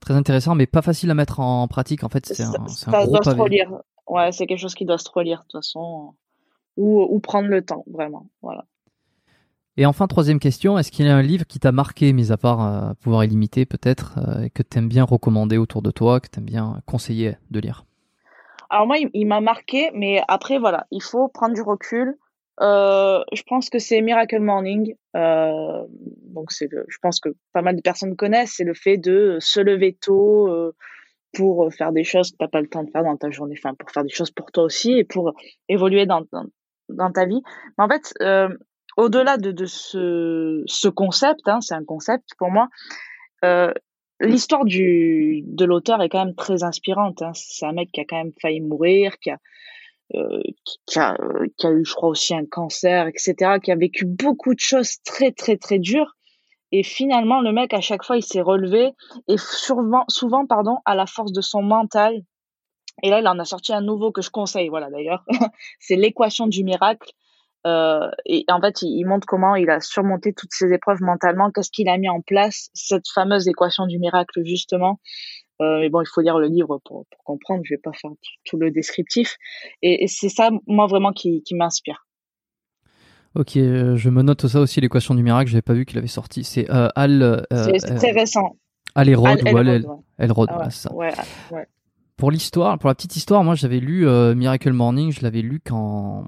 Très intéressant, mais pas facile à mettre en pratique. En fait, c'est un, un gros pavé. Ouais, c'est quelque chose qui doit se relire de toute façon ou, prendre le temps, vraiment. Voilà. Et enfin, troisième question, est-ce qu'il y a un livre qui t'a marqué, mis à part euh, Pouvoir illimité peut-être, euh, que tu aimes bien recommander autour de toi, que tu aimes bien conseiller de lire? Alors moi, il, m'a marqué, mais après, voilà, il faut prendre du recul. Euh, je pense que c'est Miracle Morning. donc, c'est je pense que pas mal de personnes connaissent. C'est le fait de se lever tôt, pour faire des choses que tu n'as pas le temps de faire dans ta journée, enfin pour faire des choses pour toi aussi et pour évoluer dans, dans ta vie. Mais en fait, euh, au-delà de, de ce, ce concept, hein, c'est un concept pour moi, euh, l'histoire du de l'auteur est quand même très inspirante. Hein. C'est un mec qui a quand même failli mourir, qui a euh, qui, a, qui a eu, je crois, aussi un cancer, etc., qui a vécu beaucoup de choses très, très, très dures. Et finalement, le mec, à chaque fois, il s'est relevé et souvent, souvent, pardon, à la force de son mental. Et là, il en a sorti un nouveau que je conseille, voilà, d'ailleurs. c'est l'équation du miracle. Euh, et en fait, il, montre comment il a surmonté toutes ces épreuves mentalement, qu'est-ce qu'il a mis en place, cette fameuse équation du miracle justement? Euh, mais bon, il faut lire le livre pour, pour comprendre. Je vais pas faire tout, le descriptif. Et, c'est ça, moi vraiment, qui, qui m'inspire. Ok, euh, je me note ça aussi, l'équation du miracle. J'avais pas vu qu'il avait sorti. C'est euh, Al. c'est très récent. Al Elrod ou Al Elrod, ah ça. Ouais, ouais. Pour l'histoire, pour la petite histoire, moi j'avais lu Miracle Morning. Je l'avais lu quand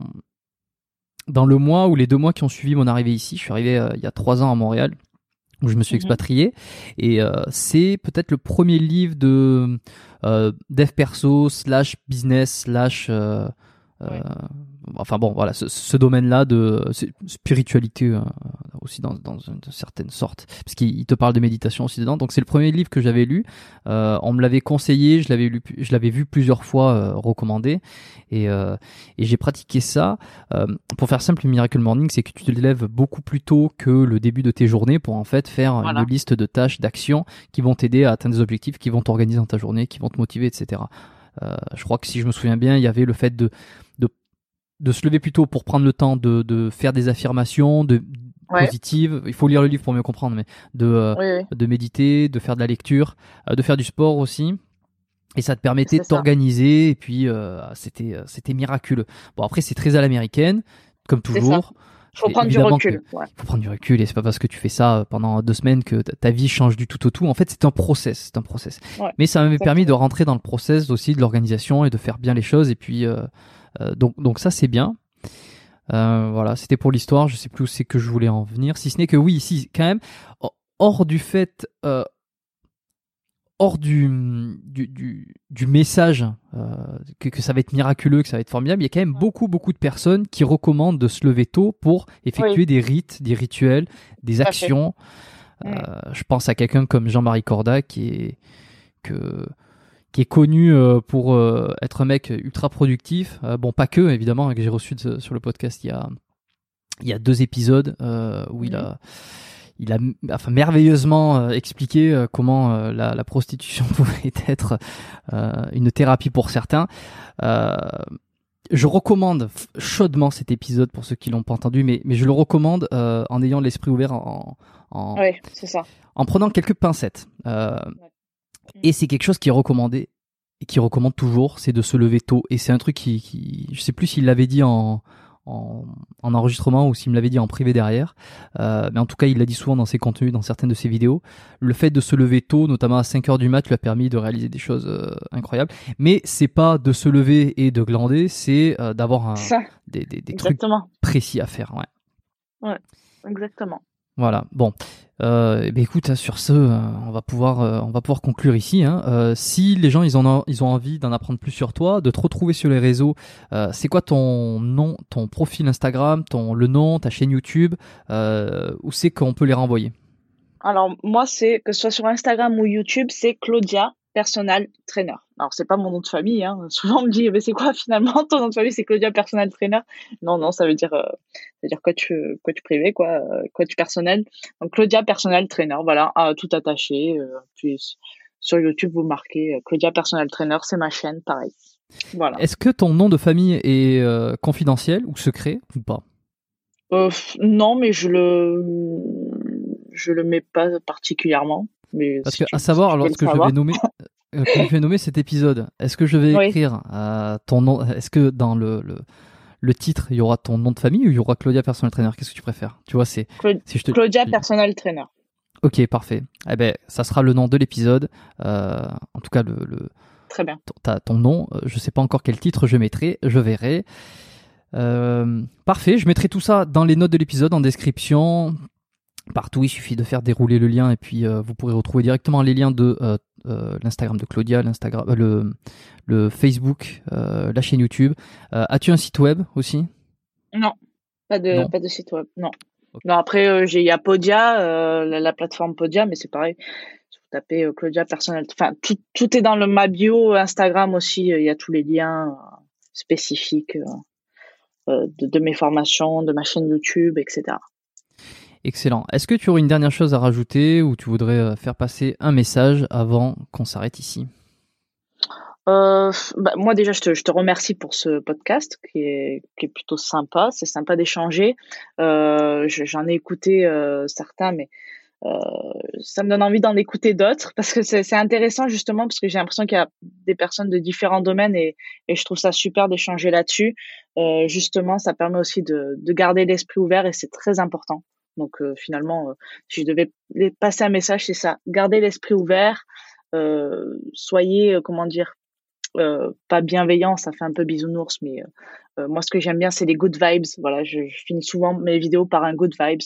dans le mois ou les deux mois qui ont suivi mon arrivée ici, je suis arrivé euh, il y a trois ans à Montréal, où je me suis mhm. expatrié, et euh, c'est peut-être le premier livre de euh, dev perso slash business slash enfin bon, voilà, ce, domaine-là de spiritualité euh, aussi dans, une certaine sorte, parce qu'il te parle de méditation aussi dedans. Donc c'est le premier livre que j'avais lu. Euh, on me l'avait conseillé, je l'avais lu, je l'avais vu plusieurs fois euh, recommandé, et, et j'ai pratiqué ça. pour faire simple, le Miracle Morning, c'est que tu te lèves beaucoup plus tôt que le début de tes journées pour en fait faire une liste de tâches, d'actions qui vont t'aider à atteindre des objectifs, qui vont t'organiser dans ta journée, qui vont te motiver, etc. je crois que si je me souviens bien, il y avait le fait de de se lever plus tôt pour prendre le temps de, de faire des affirmations de, positives. Il faut lire le livre pour mieux comprendre, mais de, euh, de méditer, de faire de la lecture, euh, de faire du sport aussi. Et ça te permettait de t'organiser. Et puis, euh, c'était, c'était miraculeux. Bon, après, c'est très à l'américaine, comme toujours. Il faut prendre du recul. Il faut prendre du recul et c'est pas parce que tu fais ça pendant deux semaines que ta vie change du tout au tout. En fait, c'est un process, c'est un process. Mais ça m'avait permis de rentrer dans le process aussi de l'organisation et de faire bien les choses. Et puis, euh, donc, donc ça c'est bien. Euh, voilà, c'était pour l'histoire. Je sais plus où c'est que je voulais en venir. Si ce n'est que oui, ici quand même, hors du fait, euh, hors du, du, du, message que, que, ça va être miraculeux, que ça va être formidable, il y a quand même beaucoup, beaucoup de personnes qui recommandent de se lever tôt pour effectuer des rites, des rituels, des actions. je pense à quelqu'un comme Jean-Marie Corda qui est que qui est connu euh, pour euh, être un mec ultra productif. Euh, bon, pas que, évidemment, que j'ai reçu sur le podcast il y a, il y a deux épisodes où il a il a enfin merveilleusement expliqué comment la, la, prostitution pouvait être une thérapie pour certains. je recommande chaudement cet épisode pour ceux qui l'ont pas entendu, mais, mais je le recommande en ayant l'esprit ouvert en, en, ça. en prenant quelques pincettes. Et c'est quelque chose qui est recommandé et qui recommande toujours, c'est de se lever tôt. Et c'est un truc qui, qui, je sais plus s'il l'avait dit en, en, en, enregistrement ou s'il me l'avait dit en privé derrière. Euh, mais en tout cas, il l'a dit souvent dans ses contenus, dans certaines de ses vidéos. Le fait de se lever tôt, notamment à 5 heures du mat, lui a permis de réaliser des choses euh, incroyables. Mais c'est pas de se lever et de glander, c'est euh, d'avoir des, des, des trucs précis à faire. Ouais. ouais, exactement. Voilà. Bon, euh, eh ben, écoute, hein, sur ce, euh, on va pouvoir, euh, on va pouvoir conclure ici. Hein. Si les gens ont, ils ont envie d'en apprendre plus sur toi, de te retrouver sur les réseaux, c'est quoi ton nom, ton profil Instagram, ton le nom, ta chaîne YouTube, où c'est qu'on peut les renvoyer? Alors moi, c'est que ce soit sur Instagram ou YouTube, c'est Claudia Personal Trainer. Alors c'est pas mon nom de famille. Hein. Souvent on me dit mais c'est quoi finalement ton nom de famille? C'est Claudia Personal Trainer. Non non ça veut dire euh, ça veut dire coach coach privé quoi, euh, coach personnel. Donc Claudia Personal Trainer voilà euh, tout attaché. Euh, puis sur YouTube vous marquez Claudia Personal Trainer c'est ma chaîne pareil. Voilà. Est-ce que ton nom de famille est confidentiel ou secret ou pas? Non mais je le je le mets pas particulièrement. Mais Parce que, à savoir, lorsque je vais nommer, euh, quand je vais nommer cet épisode, est-ce que je vais écrire euh, ton nom Est-ce que dans le, le, le, titre, il y aura ton nom de famille ou il y aura Claudia Personal Trainer? Qu'est-ce que tu préfères? Tu vois, c'est si je te... Claudia Personal Trainer. Ok, parfait. Eh ben, ça sera le nom de l'épisode. Euh, en tout cas, le, le Très bien. Ton, ton nom. Je sais pas encore quel titre je mettrai. Je verrai. parfait, je mettrai tout ça dans les notes de l'épisode en description. Partout, il suffit de faire dérouler le lien et puis vous pourrez retrouver directement les liens de euh, l'Instagram de Claudia, l'Instagram, euh, le, le Facebook, euh, la chaîne YouTube. As-tu un site web aussi? Non, pas de, pas de site web, non. Non, après, il y a Podia, la, plateforme Podia, mais c'est pareil. Si vous tapez Claudia personnel, enfin, tout, tout est dans le ma bio Instagram aussi. Il y a tous les liens spécifiques de, de, mes formations, de ma chaîne YouTube, etc. Excellent. Est-ce que tu aurais une dernière chose à rajouter ou tu voudrais euh, faire passer un message avant qu'on s'arrête ici? Euh, bah, moi déjà, je te, remercie pour ce podcast qui est, plutôt sympa. C'est sympa d'échanger. Euh, J'en ai écouté certains, mais ça me donne envie d'en écouter d'autres parce que c'est intéressant justement parce que j'ai l'impression qu'il y a des personnes de différents domaines et, je trouve ça super d'échanger là-dessus. Justement, ça permet aussi de, de garder l'esprit ouvert et c'est très important. Donc euh, finalement, si je devais passer un message, c'est ça garder l'esprit ouvert. soyez, comment dire, euh, pas bienveillant, ça fait un peu bisounours, mais euh, euh, moi ce que j'aime bien c'est les good vibes. Voilà, je, finis souvent mes vidéos par un good vibes.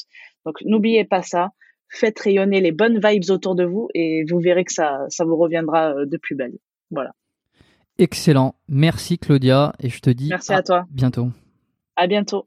Donc n'oubliez pas ça, faites rayonner les bonnes vibes autour de vous et vous verrez que ça, ça vous reviendra de plus belle. Voilà. Excellent, merci Claudia et je te dis merci à, toi. Bientôt. À bientôt.